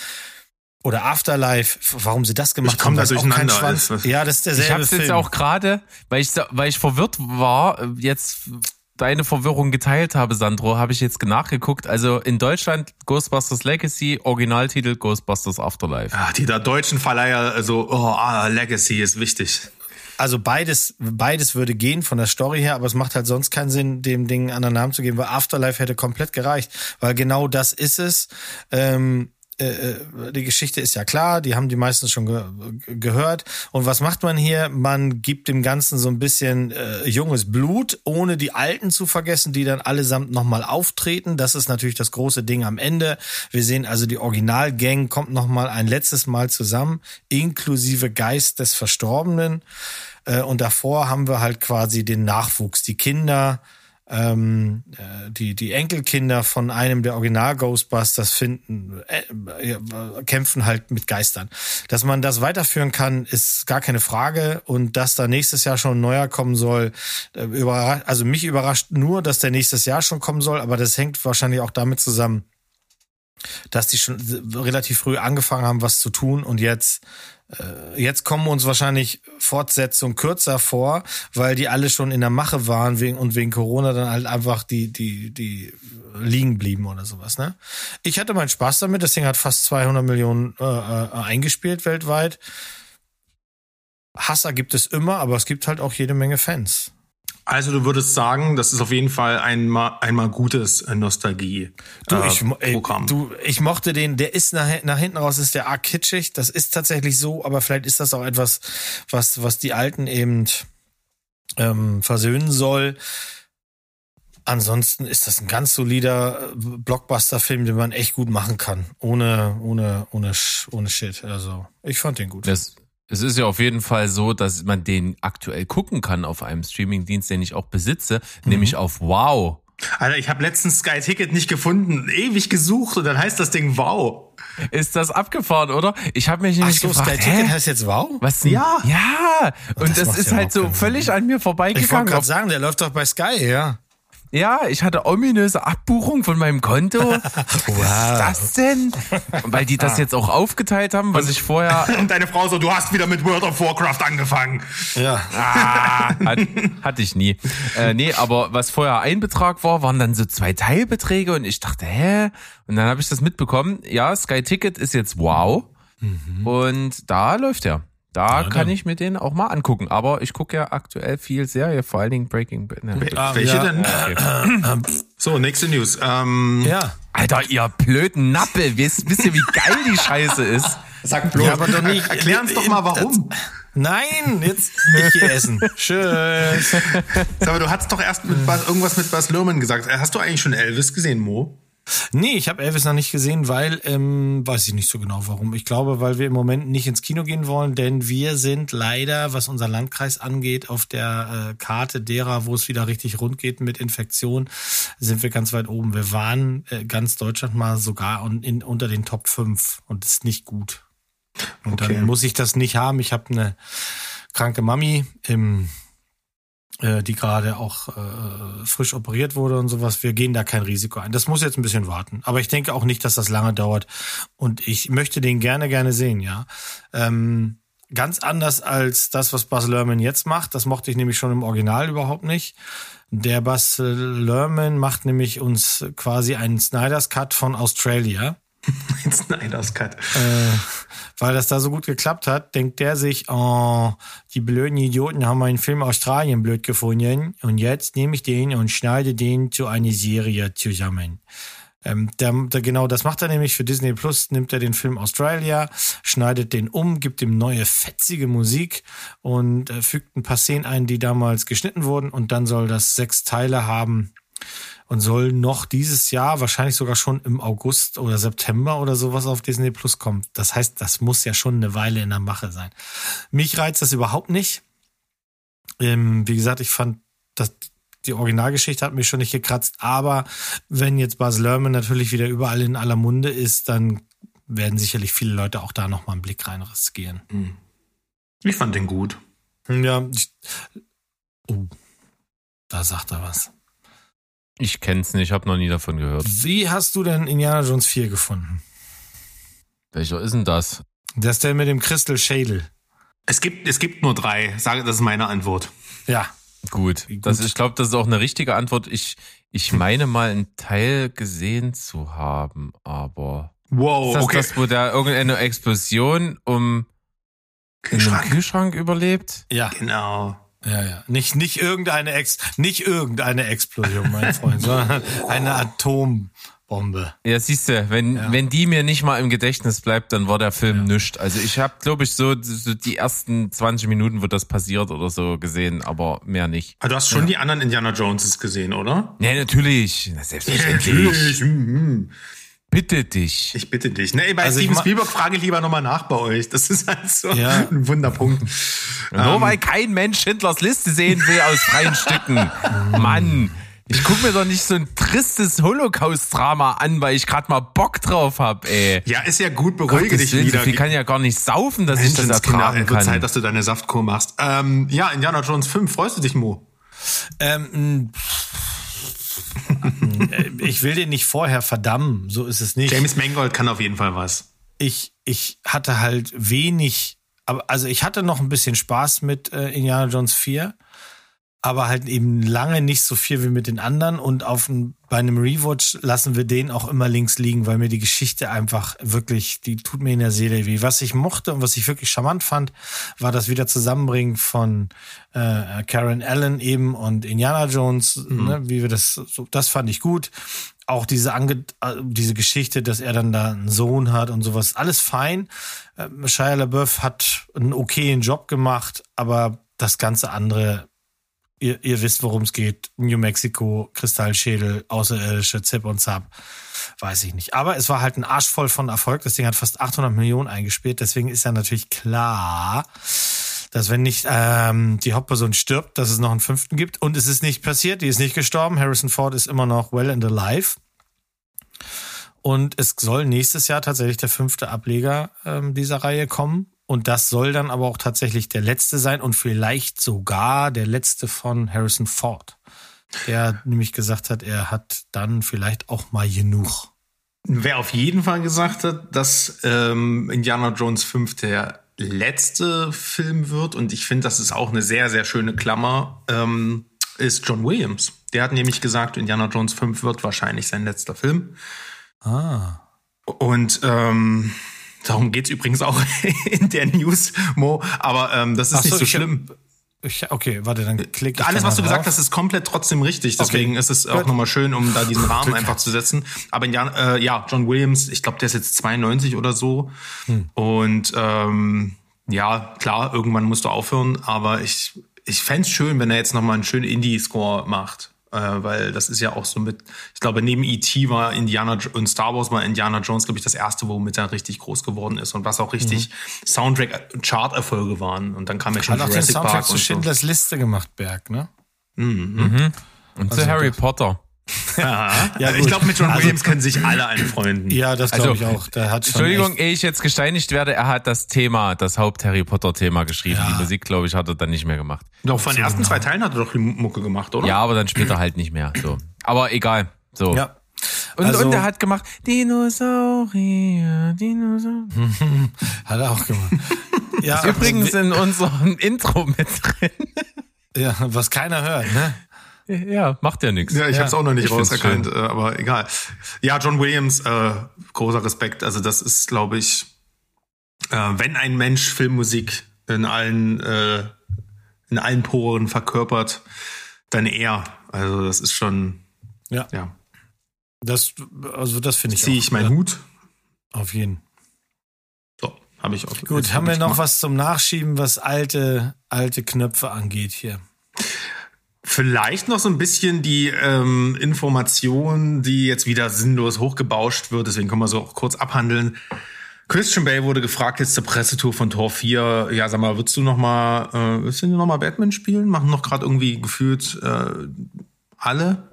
Oder Afterlife, warum sie das gemacht ich haben, da durcheinander. Ist, ja, das ist derselbe Ich hab's Film. jetzt auch gerade, weil ich weil ich verwirrt war, jetzt deine Verwirrung geteilt habe, Sandro, habe ich jetzt nachgeguckt. Also in Deutschland Ghostbusters Legacy, Originaltitel Ghostbusters Afterlife. Ja, die da deutschen Verleiher, also oh, ah, Legacy ist wichtig. Also beides, beides würde gehen von der Story her, aber es macht halt sonst keinen Sinn, dem Ding einen anderen Namen zu geben, weil Afterlife hätte komplett gereicht, weil genau das ist es. Ähm, äh, äh, die Geschichte ist ja klar, die haben die meisten schon ge gehört. Und was macht man hier? Man gibt dem Ganzen so ein bisschen äh, junges Blut, ohne die Alten zu vergessen, die dann allesamt nochmal auftreten. Das ist natürlich das große Ding am Ende. Wir sehen also, die Originalgang kommt nochmal ein letztes Mal zusammen, inklusive Geist des Verstorbenen. Äh, und davor haben wir halt quasi den Nachwuchs, die Kinder, ähm, äh, die, die Enkelkinder von einem der Original-Ghostbusters finden, äh, äh, kämpfen halt mit Geistern. Dass man das weiterführen kann, ist gar keine Frage. Und dass da nächstes Jahr schon ein neuer kommen soll, äh, überrascht, also mich überrascht nur, dass der nächstes Jahr schon kommen soll, aber das hängt wahrscheinlich auch damit zusammen, dass die schon relativ früh angefangen haben, was zu tun und jetzt jetzt kommen uns wahrscheinlich Fortsetzungen kürzer vor, weil die alle schon in der Mache waren wegen, und wegen Corona dann halt einfach die, die, die liegen blieben oder sowas, ne? Ich hatte meinen Spaß damit. Das Ding hat fast 200 Millionen äh, äh, eingespielt weltweit. Hasser gibt es immer, aber es gibt halt auch jede Menge Fans. Also du würdest sagen, das ist auf jeden Fall einmal, einmal gutes äh, Nostalgie. Du, ich, äh, Programm. du, ich mochte den, der ist nach, nach hinten raus, ist der arg kitschig. Das ist tatsächlich so, aber vielleicht ist das auch etwas, was, was die Alten eben ähm, versöhnen soll. Ansonsten ist das ein ganz solider äh, Blockbuster-Film, den man echt gut machen kann. Ohne, ohne, ohne, ohne Shit. Also, ich fand den gut. Das es ist ja auf jeden Fall so, dass man den aktuell gucken kann auf einem Streamingdienst, den ich auch besitze, mhm. nämlich auf Wow. Alter, ich habe letztens Sky Ticket nicht gefunden, ewig gesucht und dann heißt das Ding Wow. Ist das abgefahren, oder? Ich habe mich nämlich Ach so, gefragt, Sky Ticket heißt jetzt Wow? Was? Denn? Ja. Ja. Und das, das ist ja halt so völlig an mir vorbeigegangen. Ich wollte gerade sagen, der läuft doch bei Sky, ja. Ja, ich hatte ominöse Abbuchung von meinem Konto. wow. (laughs) Was ist das denn? Weil die das ah. jetzt auch aufgeteilt haben, was ich vorher. (laughs) Und deine Frau so, du hast wieder mit World of Warcraft angefangen. Ja. Ah, hat, hatte ich nie. Äh, nee, aber was vorher ein Betrag war, waren dann so zwei Teilbeträge und ich dachte, hä? Und dann habe ich das mitbekommen. Ja, Sky Ticket ist jetzt wow. Mhm. Und da läuft er. Da ja, kann ich mir den auch mal angucken. Aber ich gucke ja aktuell viel Serie, vor allen Dingen Breaking Bad. Ne, ah, Welche ja. denn? Okay. So, nächste News. Ähm, ja. Alter, ihr blöden Nappe. Wisst, wisst ihr, wie geil die Scheiße ist? Sag bloß. Ja, aber doch nicht. Erklär uns doch mal, warum. Nein, jetzt ich gehe essen. (laughs) Tschüss. Aber du hast doch erst mit Bas, irgendwas mit Bas Lerman gesagt. Hast du eigentlich schon Elvis gesehen, Mo? Nee, ich habe Elvis noch nicht gesehen, weil, ähm, weiß ich nicht so genau warum. Ich glaube, weil wir im Moment nicht ins Kino gehen wollen, denn wir sind leider, was unser Landkreis angeht, auf der äh, Karte derer, wo es wieder richtig rund geht mit Infektion, sind wir ganz weit oben. Wir waren äh, ganz Deutschland mal sogar in, in, unter den Top 5 und das ist nicht gut. Und okay. dann muss ich das nicht haben. Ich habe eine kranke Mami im die gerade auch äh, frisch operiert wurde und sowas. Wir gehen da kein Risiko ein. Das muss jetzt ein bisschen warten. Aber ich denke auch nicht, dass das lange dauert. Und ich möchte den gerne, gerne sehen, ja. Ähm, ganz anders als das, was Buzz Lerman jetzt macht. Das mochte ich nämlich schon im Original überhaupt nicht. Der Buzz Lerman macht nämlich uns quasi einen Snyder's Cut von Australia. (laughs) Ein Snyder's Cut. Äh, weil das da so gut geklappt hat, denkt der sich, oh, die blöden Idioten haben meinen Film Australien blöd gefunden und jetzt nehme ich den und schneide den zu einer Serie zusammen. Ähm, der, der, genau das macht er nämlich für Disney Plus, nimmt er den Film Australia, schneidet den um, gibt ihm neue fetzige Musik und äh, fügt ein paar Szenen ein, die damals geschnitten wurden und dann soll das sechs Teile haben und soll noch dieses Jahr, wahrscheinlich sogar schon im August oder September oder sowas auf Disney Plus kommen. Das heißt, das muss ja schon eine Weile in der Mache sein. Mich reizt das überhaupt nicht. Ähm, wie gesagt, ich fand, dass die Originalgeschichte hat mich schon nicht gekratzt, aber wenn jetzt Buzz Lerman natürlich wieder überall in aller Munde ist, dann werden sicherlich viele Leute auch da nochmal einen Blick rein riskieren. Hm. Ich fand den gut. Ja, ich, oh, da sagt er was. Ich kenn's nicht, habe noch nie davon gehört. Wie hast du denn Indiana Jones 4 gefunden? Welcher ist denn das? Das ist der mit dem Crystal Schädel. Es gibt, es gibt nur drei. Sage, das ist meine Antwort. Ja. Gut. Das, ich glaube, das ist auch eine richtige Antwort. Ich, ich (laughs) meine mal einen Teil gesehen zu haben, aber. Wow, ist das okay. das, wo da irgendeine Explosion um Kühlschrank. Kühlschrank überlebt? Ja. Genau. Ja, ja. Nicht, nicht irgendeine Ex, nicht irgendeine Explosion, mein (laughs) Freund, sondern eine Atombombe. Ja, siehst du, wenn, ja. wenn die mir nicht mal im Gedächtnis bleibt, dann war der Film ja. nüscht. Also ich habe, glaube ich, so, so die ersten 20 Minuten, wo das passiert oder so gesehen, aber mehr nicht. Aber du hast schon ja. die anderen Indiana Joneses gesehen, oder? Ja, natürlich. Selbstverständlich. natürlich. Bitte dich. Ich bitte dich. Nee, bei also Steven Spielberg frage ich lieber nochmal nach bei euch. Das ist halt so ja. ein Wunderpunkt. (laughs) Nur um, weil kein Mensch Schindlers Liste sehen will aus freien Stücken. (laughs) Mann. Ich guck mir doch nicht so ein tristes Holocaust-Drama an, weil ich gerade mal Bock drauf hab, ey. Ja, ist ja gut, beruhige dich wieder. So viel kann ja gar nicht saufen, dass Mensch, ich das ertragen kann. Zeit, dass du deine Saftkur machst. Ähm, ja, Indiana Jones 5, freust du dich, Mo? Ähm, ich will den nicht vorher verdammen, so ist es nicht. James Mangold kann auf jeden Fall was. Ich, ich hatte halt wenig, aber also ich hatte noch ein bisschen Spaß mit äh, Indiana Jones 4 aber halt eben lange nicht so viel wie mit den anderen. Und auf ein, bei einem Rewatch lassen wir den auch immer links liegen, weil mir die Geschichte einfach wirklich, die tut mir in der Seele weh. Was ich mochte und was ich wirklich charmant fand, war das wieder Zusammenbringen von äh, Karen Allen eben und Indiana Jones, mhm. ne, wie wir das, so, das fand ich gut. Auch diese, Ange äh, diese Geschichte, dass er dann da einen Sohn hat und sowas, alles fein. Äh, Shia LaBeouf hat einen okayen Job gemacht, aber das ganze andere ihr, ihr wisst, worum es geht. New Mexico, Kristallschädel, außerirdische Zip und Zap. Weiß ich nicht. Aber es war halt ein Arsch voll von Erfolg. Das Ding hat fast 800 Millionen eingespielt. Deswegen ist ja natürlich klar, dass wenn nicht ähm, die Hauptperson stirbt, dass es noch einen fünften gibt. Und es ist nicht passiert. Die ist nicht gestorben. Harrison Ford ist immer noch well and alive. Und es soll nächstes Jahr tatsächlich der fünfte Ableger ähm, dieser Reihe kommen. Und das soll dann aber auch tatsächlich der letzte sein und vielleicht sogar der letzte von Harrison Ford. Der nämlich gesagt hat, er hat dann vielleicht auch mal genug. Wer auf jeden Fall gesagt hat, dass ähm, Indiana Jones 5 der letzte Film wird, und ich finde, das ist auch eine sehr, sehr schöne Klammer, ähm, ist John Williams. Der hat nämlich gesagt, Indiana Jones 5 wird wahrscheinlich sein letzter Film. Ah. Und ähm, Darum geht's übrigens auch (laughs) in der News, Mo. Aber ähm, das ist so, nicht so schlimm. Ich, okay, warte, dann klick ich Alles, was du drauf. gesagt hast, ist komplett trotzdem richtig. Deswegen okay. ist es auch nochmal schön, um da diesen (laughs) Rahmen einfach zu setzen. Aber ja, äh, ja John Williams, ich glaube, der ist jetzt 92 oder so. Hm. Und ähm, ja, klar, irgendwann musst du aufhören. Aber ich, ich fände schön, wenn er jetzt nochmal einen schönen Indie-Score macht. Äh, weil das ist ja auch so mit, ich glaube, neben E.T. war Indiana und Star Wars war Indiana Jones, glaube ich, das erste, womit er richtig groß geworden ist und was auch richtig mhm. Soundtrack-Chart-Erfolge waren. Und dann kam ja schon Hat Jurassic auch den Soundtrack Park zu Schindlers so. Liste gemacht, Berg, ne? Mhm. mhm. Und also zu Harry Potter. Ja, ja ich glaube, mit John also Williams also, können sich alle anfreunden. Ja, das glaube also, ich auch. Der hat Entschuldigung, ehe ich jetzt gesteinigt werde, er hat das Thema, das Haupt-Harry Potter-Thema geschrieben. Ja. Die Musik, glaube ich, hat er dann nicht mehr gemacht. Doch, von den ersten zwei Teilen hat er doch die Mucke gemacht, oder? Ja, aber dann später halt nicht mehr. So. Aber egal. So. Ja. Und, also, und er hat gemacht Dinosaurier, Dinosaurier. (laughs) hat er auch gemacht. (laughs) ja, ist übrigens in unserem Intro mit drin. (laughs) Ja, was keiner hört, ne? Ja, macht ja nichts. Ja, ich ja, habe es auch noch nicht rauserkannt, äh, aber egal. Ja, John Williams, äh, großer Respekt. Also das ist, glaube ich, äh, wenn ein Mensch Filmmusik in allen äh, in allen Poren verkörpert, dann er. Also das ist schon. Ja. ja. Das, also das finde ich. Ziehe ich meinen ja. Hut. Auf jeden. So, habe ich auch. Gut, haben wir noch gemacht. was zum Nachschieben, was alte alte Knöpfe angeht hier? Vielleicht noch so ein bisschen die ähm, Information, die jetzt wieder sinnlos hochgebauscht wird, deswegen können wir so auch kurz abhandeln. Christian Bale wurde gefragt jetzt zur Pressetour von Tor 4, ja sag mal, würdest du noch mal, äh, willst du noch mal Batman spielen? Machen noch gerade irgendwie gefühlt äh, alle.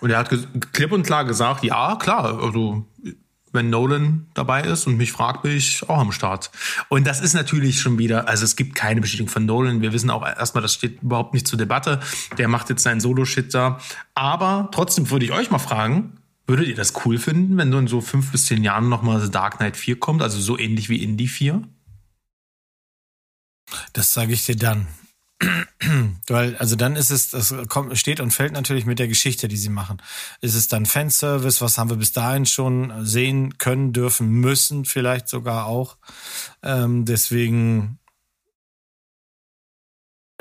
Und er hat klipp und klar gesagt, ja, klar, also wenn Nolan dabei ist und mich fragt, bin ich auch am Start. Und das ist natürlich schon wieder, also es gibt keine Bestätigung von Nolan. Wir wissen auch erstmal, das steht überhaupt nicht zur Debatte. Der macht jetzt seinen Solo-Shit da. Aber trotzdem würde ich euch mal fragen, würdet ihr das cool finden, wenn nur in so fünf bis zehn Jahren nochmal The Dark Knight 4 kommt, also so ähnlich wie Indie 4? Das sage ich dir dann. (clears throat) Weil, also dann ist es, das kommt, steht und fällt natürlich mit der Geschichte, die sie machen. Ist es dann Fanservice? Was haben wir bis dahin schon sehen können, dürfen, müssen vielleicht sogar auch? Ähm, deswegen,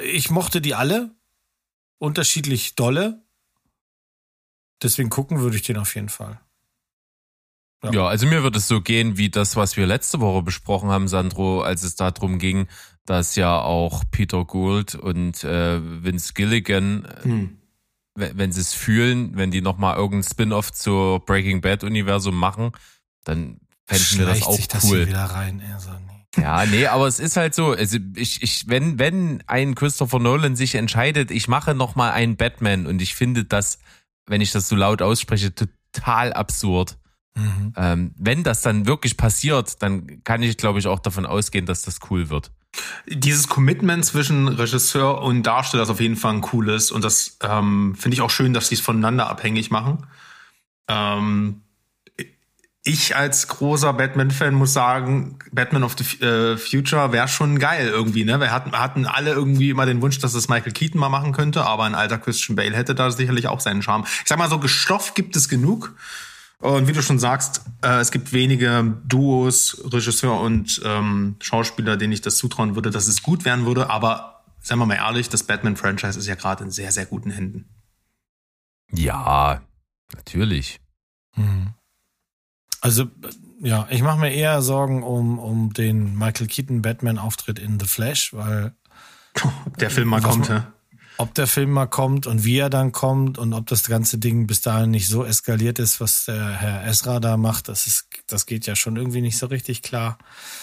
ich mochte die alle, unterschiedlich dolle. Deswegen gucken würde ich den auf jeden Fall. Ja. ja. also mir wird es so gehen wie das, was wir letzte Woche besprochen haben, Sandro, als es darum ging, dass ja auch Peter Gould und äh, Vince Gilligan, äh, hm. wenn sie es fühlen, wenn die nochmal irgendein Spin-off zur Breaking Bad Universum machen, dann fänden wir das auch sich das cool. wieder rein, also, nee. Ja, nee, aber es ist halt so, also ich, ich, wenn, wenn ein Christopher Nolan sich entscheidet, ich mache nochmal einen Batman und ich finde das, wenn ich das so laut ausspreche, total absurd Mhm. Ähm, wenn das dann wirklich passiert, dann kann ich, glaube ich, auch davon ausgehen, dass das cool wird. Dieses Commitment zwischen Regisseur und Darsteller ist auf jeden Fall ein cooles und das ähm, finde ich auch schön, dass sie es voneinander abhängig machen. Ähm, ich als großer Batman-Fan muss sagen, Batman of the äh, Future wäre schon geil irgendwie, ne? Wir hatten, hatten alle irgendwie immer den Wunsch, dass es Michael Keaton mal machen könnte, aber ein alter Christian Bale hätte da sicherlich auch seinen Charme. Ich sag mal so, Gestoff gibt es genug. Und wie du schon sagst, äh, es gibt wenige Duos, Regisseur und ähm, Schauspieler, denen ich das zutrauen würde, dass es gut werden würde. Aber seien wir mal ehrlich, das Batman-Franchise ist ja gerade in sehr, sehr guten Händen. Ja, natürlich. Mhm. Also, ja, ich mache mir eher Sorgen um, um den Michael Keaton Batman-Auftritt in The Flash, weil. (laughs) Der Film mal kommt, ja ob der Film mal kommt und wie er dann kommt und ob das ganze Ding bis dahin nicht so eskaliert ist, was der Herr Esra da macht, das ist, das geht ja schon irgendwie nicht so richtig klar.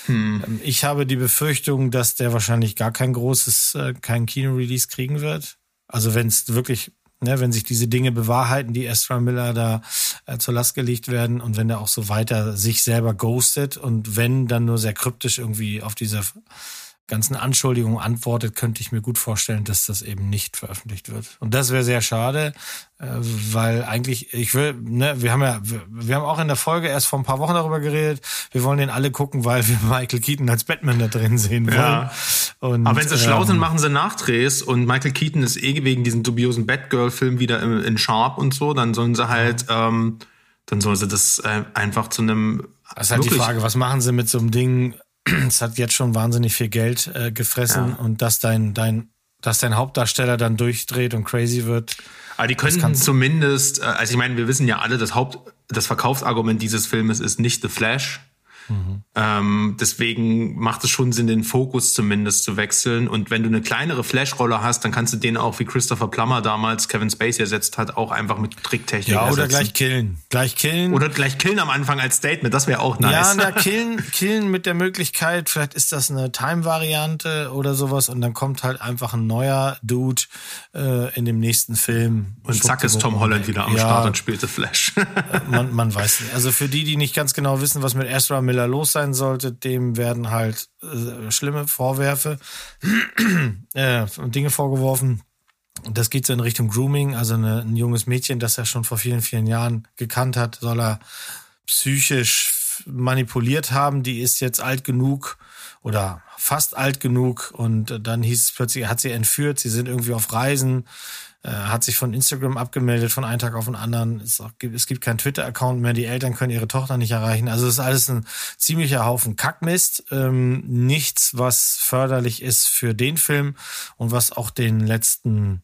Hm. Ähm, ich habe die Befürchtung, dass der wahrscheinlich gar kein großes, äh, kein Kino-Release kriegen wird. Also wenn es wirklich, ne, wenn sich diese Dinge bewahrheiten, die Esra Miller da äh, zur Last gelegt werden und wenn er auch so weiter sich selber ghostet und wenn dann nur sehr kryptisch irgendwie auf diese ganzen Anschuldigungen antwortet, könnte ich mir gut vorstellen, dass das eben nicht veröffentlicht wird. Und das wäre sehr schade, äh, weil eigentlich, ich will, ne, wir haben ja, wir haben auch in der Folge erst vor ein paar Wochen darüber geredet, wir wollen den alle gucken, weil wir (laughs) Michael Keaton als Batman da drin sehen wollen. Ja. Und, Aber wenn sie ähm, schlau sind, machen sie Nachdrehs und Michael Keaton ist eh wegen diesem dubiosen Batgirl-Film wieder in, in, Sharp und so, dann sollen sie halt, ähm, dann sollen sie das äh, einfach zu einem das ist halt die Frage, was machen sie mit so einem Ding (clears throat) es hat jetzt schon wahnsinnig viel Geld äh, gefressen ja. und dass dein, dein, dass dein Hauptdarsteller dann durchdreht und crazy wird. Aber die könnten zumindest, äh, also ich meine, wir wissen ja alle, das Haupt, das Verkaufsargument dieses Filmes ist nicht The Flash, Mhm. Ähm, deswegen macht es schon Sinn, den Fokus zumindest zu wechseln. Und wenn du eine kleinere Flash-Rolle hast, dann kannst du den auch, wie Christopher Plummer damals Kevin Spacey ersetzt hat, auch einfach mit Tricktechnik Ja, oder ersetzen. gleich killen. Gleich killen. Oder gleich killen am Anfang als Statement, das wäre auch nice. Ja, na, killen, killen mit der Möglichkeit, vielleicht ist das eine Time-Variante oder sowas und dann kommt halt einfach ein neuer Dude äh, in dem nächsten Film. und zack ist Tom Holland wieder am Ja. Start und spielte Flash. man, man weiß nicht. Also für die, die nicht ganz genau wissen, was mit Ezra Miller los sein sollte, dem werden halt äh, schlimme Vorwürfe, (clears throat) äh, Dinge vorgeworfen. Das geht so in Richtung Grooming, also eine, ein junges Mädchen, das er schon vor vielen, vielen Jahren gekannt hat, soll er psychisch manipuliert haben. Die ist jetzt alt genug oder fast alt genug und dann hieß es plötzlich, er hat sie entführt, sie sind irgendwie auf Reisen, hat sich von Instagram abgemeldet von einem Tag auf den anderen. Es, auch, gibt- es gibt keinen Twitter-Account mehr, die Eltern können ihre Tochter nicht erreichen. Also es ist alles ein ziemlicher Haufen Kackmist. Ähm, nichts, was förderlich ist für den Film und was auch den letzten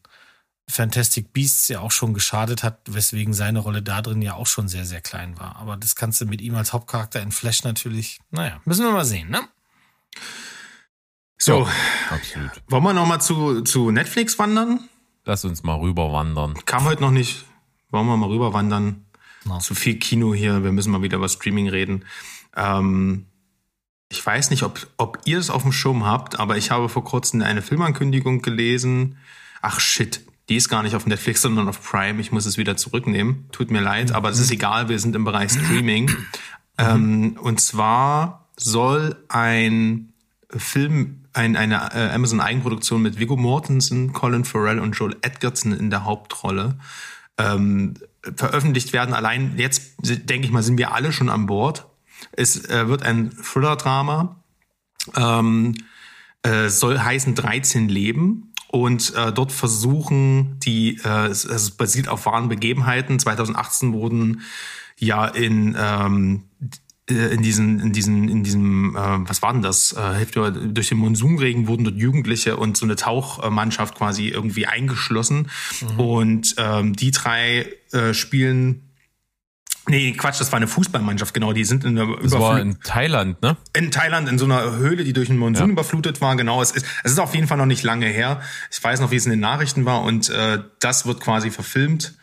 Fantastic Beasts ja auch schon geschadet hat, weswegen seine Rolle da drin ja auch schon sehr, sehr klein war. Aber das kannst du mit ihm als Hauptcharakter in Flash natürlich, naja, müssen wir mal sehen, ne? so, Absolut. wollen wir noch mal zu, zu Netflix wandern? Lass uns mal rüber wandern. Kam heute noch nicht. Wollen wir mal rüber wandern? Na. Zu viel Kino hier. Wir müssen mal wieder über Streaming reden. Ähm, ich weiß nicht, ob, ob ihr es auf dem Schirm habt, aber ich habe vor kurzem eine Filmankündigung gelesen. Ach shit, die ist gar nicht auf Netflix, sondern auf Prime. Ich muss es wieder zurücknehmen. Tut mir leid, aber es ist egal. Wir sind im Bereich Streaming. (clears throat) ähm, und zwar soll ein Film, ein, eine äh, Amazon-Eigenproduktion mit Viggo Mortensen, Colin Farrell und Joel Edgerton in der Hauptrolle ähm, veröffentlicht werden. Allein jetzt, denke ich mal, sind wir alle schon an Bord. Es äh, wird ein Thriller-Drama, ähm, äh, soll heißen 13 Leben. Und äh, dort versuchen die, äh, es, es basiert auf wahren Begebenheiten. 2018 wurden ja in ähm, äh, in diesen, in diesen, in diesem, äh, was war denn das? Äh, durch den Monsunregen wurden dort Jugendliche und so eine Tauchmannschaft quasi irgendwie eingeschlossen. Und ähm, die drei äh, spielen. Nee, Quatsch, das war eine Fußballmannschaft, genau. Die sind in einer Das war in Thailand, ne? in Thailand in so einer Höhle, die durch den Monsun Ja. überflutet war. Genau, es ist, es ist auf jeden Fall noch nicht lange her. Ich weiß noch, wie es in den Nachrichten war und äh, das wird quasi verfilmt.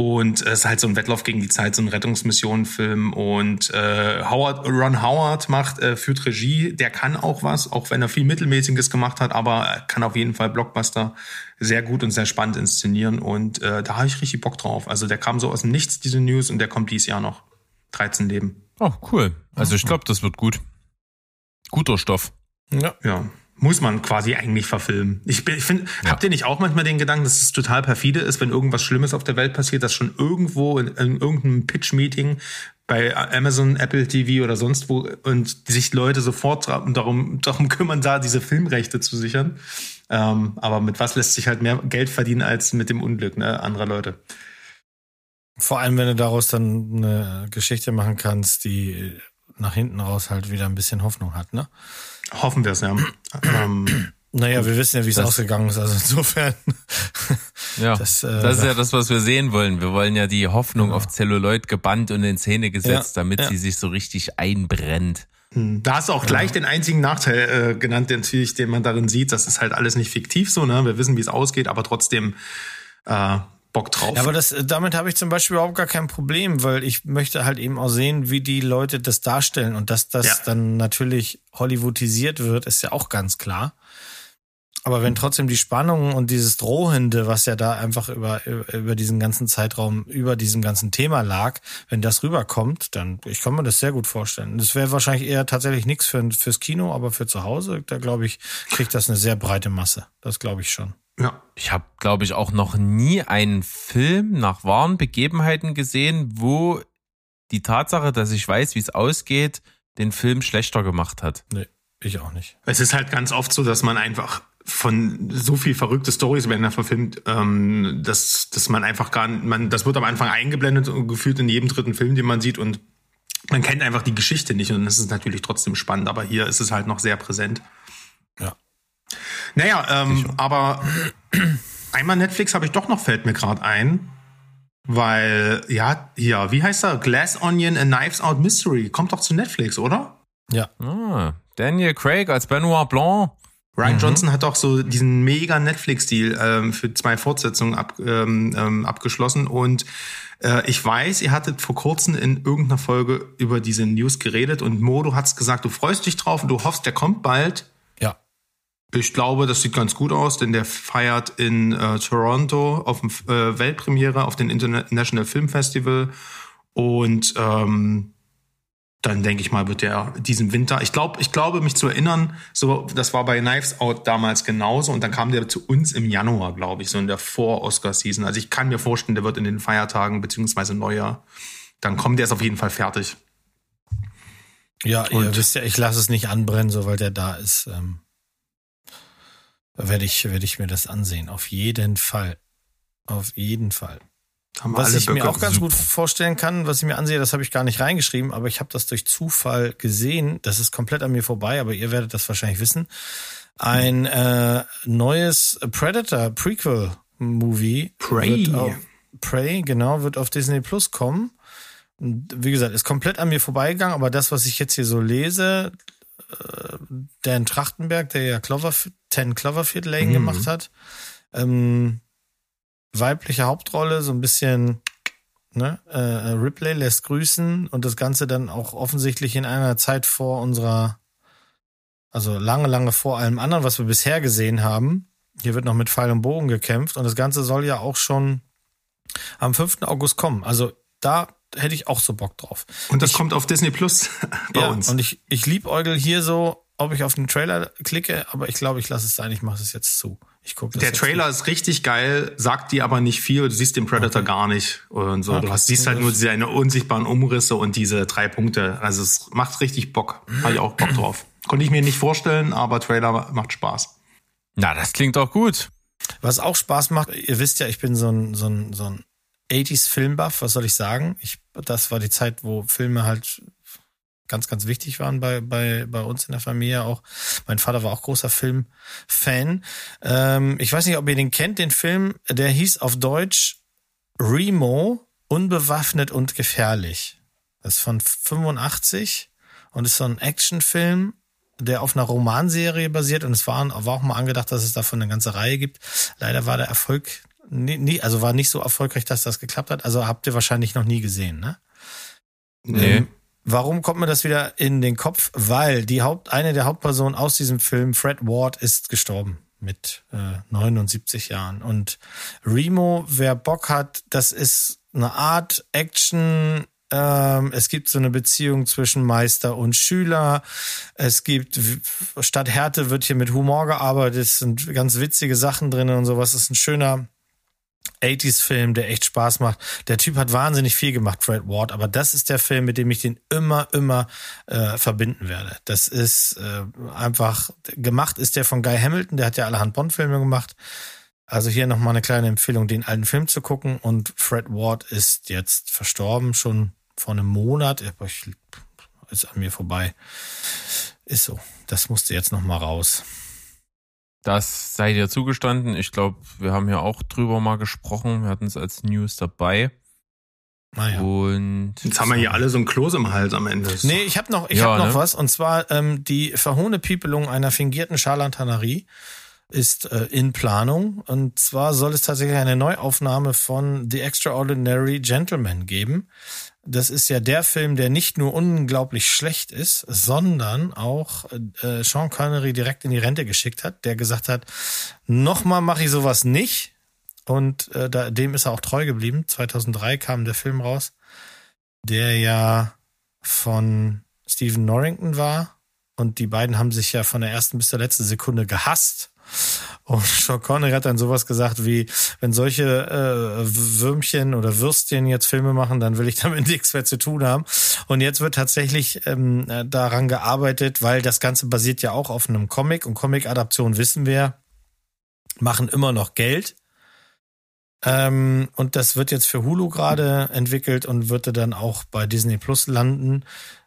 Und es ist halt so ein Wettlauf gegen die Zeit, so ein Rettungsmission-Film. Und äh, Howard, Ron Howard macht, äh, führt Regie. Der kann auch was, auch wenn er viel Mittelmäßiges gemacht hat, aber er kann auf jeden Fall Blockbuster sehr gut und sehr spannend inszenieren. Und äh, da habe ich richtig Bock drauf. Also der kam so aus dem Nichts, diese News, und der kommt dieses Jahr noch. 13 Leben. Oh, cool. Also ich glaube, das wird gut. Guter Stoff. Ja. Ja, muss man quasi eigentlich verfilmen. Ich, bin- ich finde, Ja. habt ihr nicht auch manchmal den Gedanken, dass es total perfide ist, wenn irgendwas Schlimmes auf der Welt passiert, dass schon irgendwo in, in irgendeinem Pitch-Meeting bei Amazon, Apple TV oder sonst wo und sich Leute sofort darum, darum kümmern, da diese Filmrechte zu sichern. Ähm, aber mit was lässt sich halt mehr Geld verdienen als mit dem Unglück ne, anderer Leute? Vor allem, wenn du daraus dann eine Geschichte machen kannst, die nach hinten raus halt wieder ein bisschen Hoffnung hat, ne? Hoffen wir es, ja. ähm, Naja, wir wissen ja, wie es Das- ausgegangen ist, also insofern. Ja, Das, (laughs) das, äh, ist ja das, was wir sehen wollen. Wir wollen ja die Hoffnung auf Celluloid gebannt und in Szene gesetzt, Ja, damit ja. sie sich so richtig einbrennt. Da hast du auch gleich den einzigen Nachteil äh, genannt, den, natürlich, den man darin sieht. Das ist halt alles nicht fiktiv so, ne? Wir wissen, wie es ausgeht, aber trotzdem äh, Bock drauf. Ja, aber das, damit habe ich zum Beispiel überhaupt gar kein Problem, weil ich möchte halt eben auch sehen, wie die Leute das darstellen und dass das Ja. dann natürlich Hollywoodisiert wird, ist ja auch ganz klar. Aber wenn trotzdem die Spannung und dieses Drohende, was ja da einfach über, über diesen ganzen Zeitraum, über diesem ganzen Thema lag, wenn das rüberkommt, dann, ich kann mir das sehr gut vorstellen. Das wäre wahrscheinlich eher tatsächlich nichts für, fürs Kino, aber für zu Hause, da glaube ich, kriegt das eine sehr breite Masse. Das glaube ich schon. ja. Ich habe, glaube ich, auch noch nie einen Film nach wahren Begebenheiten gesehen, wo die Tatsache, dass ich weiß, wie es ausgeht, den Film schlechter gemacht hat. Nee, ich auch nicht. Es ist halt ganz oft so, dass man einfach von so viel verrückte Stories werden da verfilmt, ähm, dass, dass man einfach gar nicht, man, das wird am Anfang eingeblendet und gefühlt in jedem dritten Film, den man sieht und man kennt einfach die Geschichte nicht und das ist natürlich trotzdem spannend, aber hier ist es halt noch sehr präsent. Ja. Naja, ähm, aber einmal Netflix habe ich doch noch, fällt mir gerade ein. Weil, ja, ja, wie heißt er? Glass Onion and Knives Out Mystery. Kommt doch zu Netflix, oder? Ja. Ah, Daniel Craig als Benoit Blanc. Ryan mhm. Johnson hat auch so diesen mega Netflix-Deal ähm, für zwei Fortsetzungen ab, ähm, ähm, abgeschlossen. Und äh, ich weiß, ihr hattet vor kurzem in irgendeiner Folge über diese News geredet und Modo hat's gesagt, du freust dich drauf und du hoffst, der kommt bald. Ja. Ich glaube, das sieht ganz gut aus, denn der feiert in äh, Toronto auf dem äh, Weltpremiere auf dem International Film Festival. Und ähm, dann denke ich mal, wird der diesen Winter. Ich glaube, ich glaube mich zu erinnern, so das war bei Knives Out damals genauso und dann kam der zu uns im Januar, glaube ich, so in der Vor-Oscar-Season. Also ich kann mir vorstellen, der wird in den Feiertagen beziehungsweise Neujahr, dann kommt der ist auf jeden Fall fertig. Ja, und ihr wisst ja, ich lasse es nicht anbrennen, sobald er da ist. Ähm, werde ich, werde ich mir das ansehen. Auf jeden Fall. Auf jeden Fall. Was ich Böcke. mir auch ganz Super. gut vorstellen kann, was ich mir ansehe, das habe ich gar nicht reingeschrieben, aber ich habe das durch Zufall gesehen. Das ist komplett an mir vorbei, aber ihr werdet das wahrscheinlich wissen. Ein äh, neues Predator Prequel Movie. Prey. Auf, Prey, genau, wird auf Disney Plus kommen. Wie gesagt, ist komplett an mir vorbeigegangen, aber das, was ich jetzt hier so lese, äh, Dan Trachtenberg, der ja Cloverfield, Ten Cloverfield Lane mhm. gemacht hat, ähm, weibliche Hauptrolle, so ein bisschen ne, äh, Ripley lässt grüßen und das Ganze dann auch offensichtlich in einer Zeit vor unserer, also lange, lange vor allem anderen, was wir bisher gesehen haben. Hier wird noch mit Pfeil und Bogen gekämpft und das Ganze soll ja auch schon am 5. August kommen. Also da hätte ich auch so Bock drauf. Und das ich, kommt auf Disney Plus (laughs) bei ja, uns. Und ich, ich liebäugel hier so, ob ich auf den Trailer klicke, aber ich glaube, ich lasse es sein, ich mache es jetzt zu. Ich guck Der Trailer ist richtig geil, sagt dir aber nicht viel. Du siehst den Predator okay. gar nicht und so. Okay. Du hast, siehst halt nur seine unsichtbaren Umrisse und diese drei Punkte. Also es macht richtig Bock. Habe ich auch Bock drauf. Konnte ich mir nicht vorstellen, aber Trailer macht Spaß. Na, das klingt doch gut. Was auch Spaß macht, ihr wisst ja, ich bin so ein, so ein, so ein 80s Filmbuff, was soll ich sagen? Ich, das war die Zeit, wo Filme halt ganz, ganz wichtig waren bei, bei, bei uns in der Familie auch. Mein Vater war auch großer Filmfan. Ähm, ich weiß nicht, ob ihr den kennt, den Film, der hieß auf Deutsch Remo, unbewaffnet und gefährlich. Das ist von 85 und ist so ein Actionfilm, der auf einer Romanserie basiert und es war, war auch mal angedacht, dass es davon eine ganze Reihe gibt. Leider war der Erfolg nie, nie, also war nicht so erfolgreich, dass das geklappt hat. Also habt ihr wahrscheinlich noch nie gesehen, ne? Nee. Ähm, Warum kommt mir das wieder in den Kopf? Weil die Haupt, eine der Hauptpersonen aus diesem Film, Fred Ward, ist gestorben mit äh, 79 Jahren. Und Remo, wer Bock hat, das ist eine Art Action. Ähm, es gibt so eine Beziehung zwischen Meister und Schüler. Es gibt, statt Härte wird hier mit Humor gearbeitet. Es sind ganz witzige Sachen drin und sowas. Es ist ein schöner 80s-Film, der echt Spaß macht. Der Typ hat wahnsinnig viel gemacht, Fred Ward, aber das ist der Film, mit dem ich den immer, immer äh, verbinden werde. Das ist äh, einfach, gemacht ist der von Guy Hamilton, der hat ja allerhand Bond-Filme gemacht. Also hier nochmal eine kleine Empfehlung, den alten Film zu gucken. Und Fred Ward ist jetzt verstorben, schon vor einem Monat. Ist an mir vorbei. Ist so. Das musste jetzt nochmal raus. Das sei dir zugestanden. Ich glaube, wir haben ja auch drüber mal gesprochen. Wir hatten es als News dabei. Naja. Und jetzt haben wir hier alle so ein Kloß im Hals am Ende. Nee, ich habe noch, ich ja, hab noch ne? was. Und zwar ähm, die Verhohnepiepelung einer fingierten Scharlatanerie ist äh, in Planung. Und zwar soll es tatsächlich eine Neuaufnahme von The Extraordinary Gentleman geben. Das ist ja der Film, der nicht nur unglaublich schlecht ist, sondern auch äh, Sean Connery direkt in die Rente geschickt hat, der gesagt hat, nochmal mache ich sowas nicht. Und äh, da, dem ist er auch treu geblieben. 2003 kam der Film raus, der ja von Stephen Norrington war. Und die beiden haben sich ja von der ersten bis zur letzten Sekunde gehasst. Und Sean Connery hat dann sowas gesagt wie, wenn solche äh, Würmchen oder Würstchen jetzt Filme machen, dann will ich damit (laughs) nichts mehr zu tun haben. Und jetzt wird tatsächlich ähm, daran gearbeitet, weil das Ganze basiert ja auch auf einem Comic und Comic-Adaption wissen wir, machen immer noch Geld. Ähm, und das wird jetzt für Hulu gerade entwickelt und wird dann auch bei Disney Plus landen.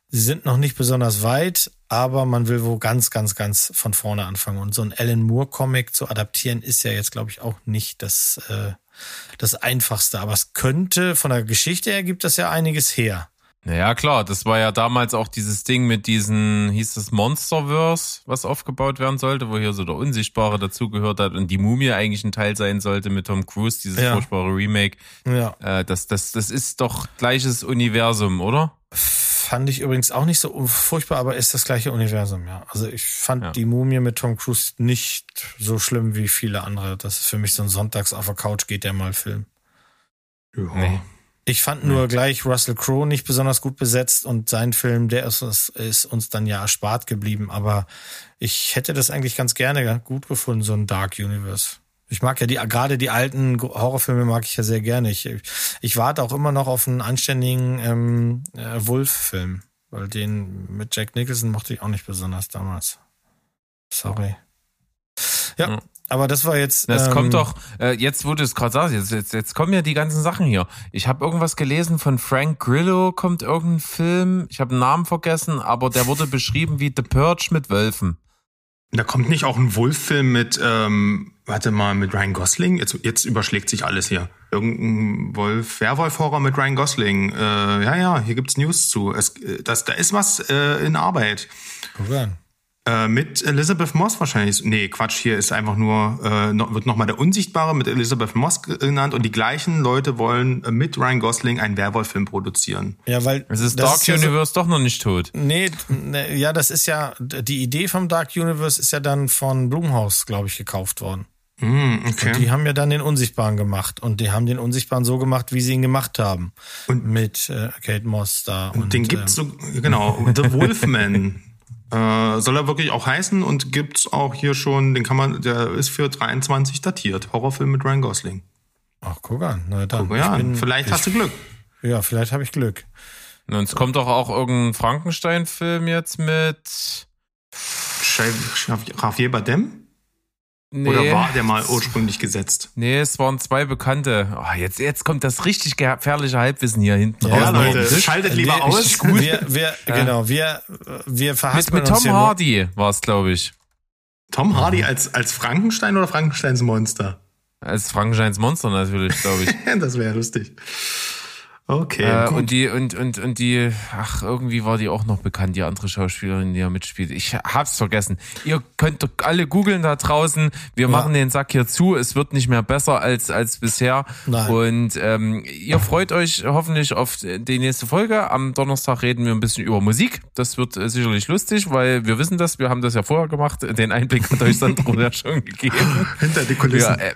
Sie sind noch nicht besonders weit, aber man will wo ganz, ganz, ganz von vorne anfangen. Und so ein Alan Moore-Comic zu adaptieren, ist ja jetzt, glaube ich, auch nicht das, äh, das Einfachste. Aber es könnte, von der Geschichte her gibt das ja einiges her. Naja, klar, das war ja damals auch dieses Ding mit diesen, hieß das Monsterverse, was aufgebaut werden sollte, wo hier so der Unsichtbare dazugehört hat und die Mumie eigentlich ein Teil sein sollte mit Tom Cruise, dieses ja. furchtbare Remake. Ja. Äh, das, das, das ist doch gleiches Universum, oder? Fand ich übrigens auch nicht so furchtbar, aber ist das gleiche Universum, ja. Also ich fand ja. die Mumie mit Tom Cruise nicht so schlimm wie viele andere. Das ist für mich so ein Sonntags auf der Couch geht der mal Film. Ja. Nee. Ich fand nur gleich Russell Crowe nicht besonders gut besetzt und sein Film, der ist, ist, uns dann ja erspart geblieben. Aber ich hätte das eigentlich ganz gerne gut gefunden, so ein Dark Universe. Ich mag ja die, gerade die alten Horrorfilme mag ich ja sehr gerne. Ich, ich warte auch immer noch auf einen anständigen ähm, äh, Wolf-Film, weil den mit Jack Nicholson mochte ich auch nicht besonders damals. Sorry. Ja, ja. Aber das war jetzt. Das ähm, kommt doch, äh, jetzt du es gerade sagst, jetzt, jetzt, jetzt kommen ja die ganzen Sachen hier. Ich habe irgendwas gelesen von Frank Grillo, kommt irgendein Film, ich habe den Namen vergessen, aber der wurde beschrieben wie The Purge mit Wölfen. Da kommt nicht auch ein Wolf-Film mit, ähm, warte mal, mit Ryan Gosling? Jetzt, jetzt überschlägt sich alles hier. Irgendein Wolf, Werwolf-Horror mit Ryan Gosling. Äh, ja, ja, hier gibt's News zu. Es, äh, das, da ist was äh, in Arbeit. Guck an. Äh, mit Elizabeth Moss wahrscheinlich. Nee, Quatsch, hier ist einfach nur, äh, noch, wird nochmal der Unsichtbare mit Elizabeth Moss genannt und die gleichen Leute wollen äh, mit Ryan Gosling einen Werwolf-Film produzieren. Ja, weil. Es ist Dark ist Universe so, doch noch nicht tot. Nee, ne, ja, das ist ja, die Idee vom Dark Universe ist ja dann von Blumhaus, glaube ich, gekauft worden. Mm, okay. Und die haben ja dann den Unsichtbaren gemacht und die haben den Unsichtbaren so gemacht, wie sie ihn gemacht haben. Und mit äh, Kate Moss da. Und, und den gibt's ähm, so, genau, The (laughs) Wolfman. Äh, soll er wirklich auch heißen und gibt's auch hier schon, den kann man, der ist für 23 datiert. Horrorfilm mit Ryan Gosling. Ach, guck an. Na dann. Guck ja, bin, vielleicht ich, hast du Glück. Ja, vielleicht habe ich Glück. Und es kommt doch auch irgendein Frankenstein-Film jetzt mit Javier Bardem? Nee. Oder war der mal ursprünglich gesetzt? Nee, es waren zwei Bekannte. Oh, jetzt, jetzt kommt das richtig gefährliche Halbwissen hier hinten ja, raus. Leute, schaltet lieber nee, aus. Gut. Wir, wir, ja. Genau, wir, wir verhaspeln Mit, mit Tom Hardy war es, glaube ich. Tom Hardy mhm. als, als Frankenstein oder Frankensteins Monster? Als Frankensteins Monster natürlich, glaube ich. (laughs) das wäre lustig. Okay. Äh, und die, und, und, und die, ach, irgendwie war die auch noch bekannt, die andere Schauspielerin, die ja mitspielt. Ich hab's vergessen. Ihr könnt doch alle googeln da draußen. Wir ja. machen den Sack hier zu. Es wird nicht mehr besser als, als bisher. Nein. Und ähm, ihr freut euch hoffentlich auf die nächste Folge. Am Donnerstag reden wir ein bisschen über Musik. Das wird äh, sicherlich lustig, weil wir wissen das. Wir haben das ja vorher gemacht. Den Einblick hat euch Sandro (laughs) ja schon gegeben. Hinter die Kulissen. Ja, äh,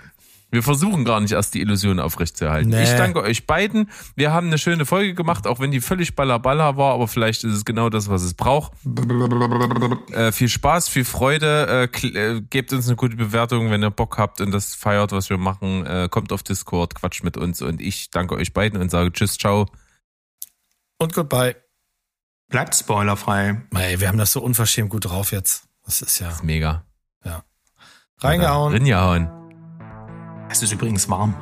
wir versuchen gar nicht erst die Illusion aufrechtzuerhalten. Nee. Ich danke euch beiden. Wir haben eine schöne Folge gemacht, auch wenn die völlig ballerballer war, aber vielleicht ist es genau das, was es braucht. äh, viel Spaß, viel Freude. Äh, äh, gebt uns eine gute Bewertung, wenn ihr Bock habt und das feiert, was wir machen. Äh, kommt auf Discord, quatscht mit uns und ich danke euch beiden und sage Tschüss, ciao. Und goodbye. Bleibt spoilerfrei. Ey, wir haben das so unverschämt gut drauf jetzt. Das ist ja. Das ist mega. Ja. Reingehauen. Reingehauen. Es ist übrigens warm.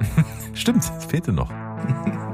(laughs) Stimmt, es fehlte noch. (laughs)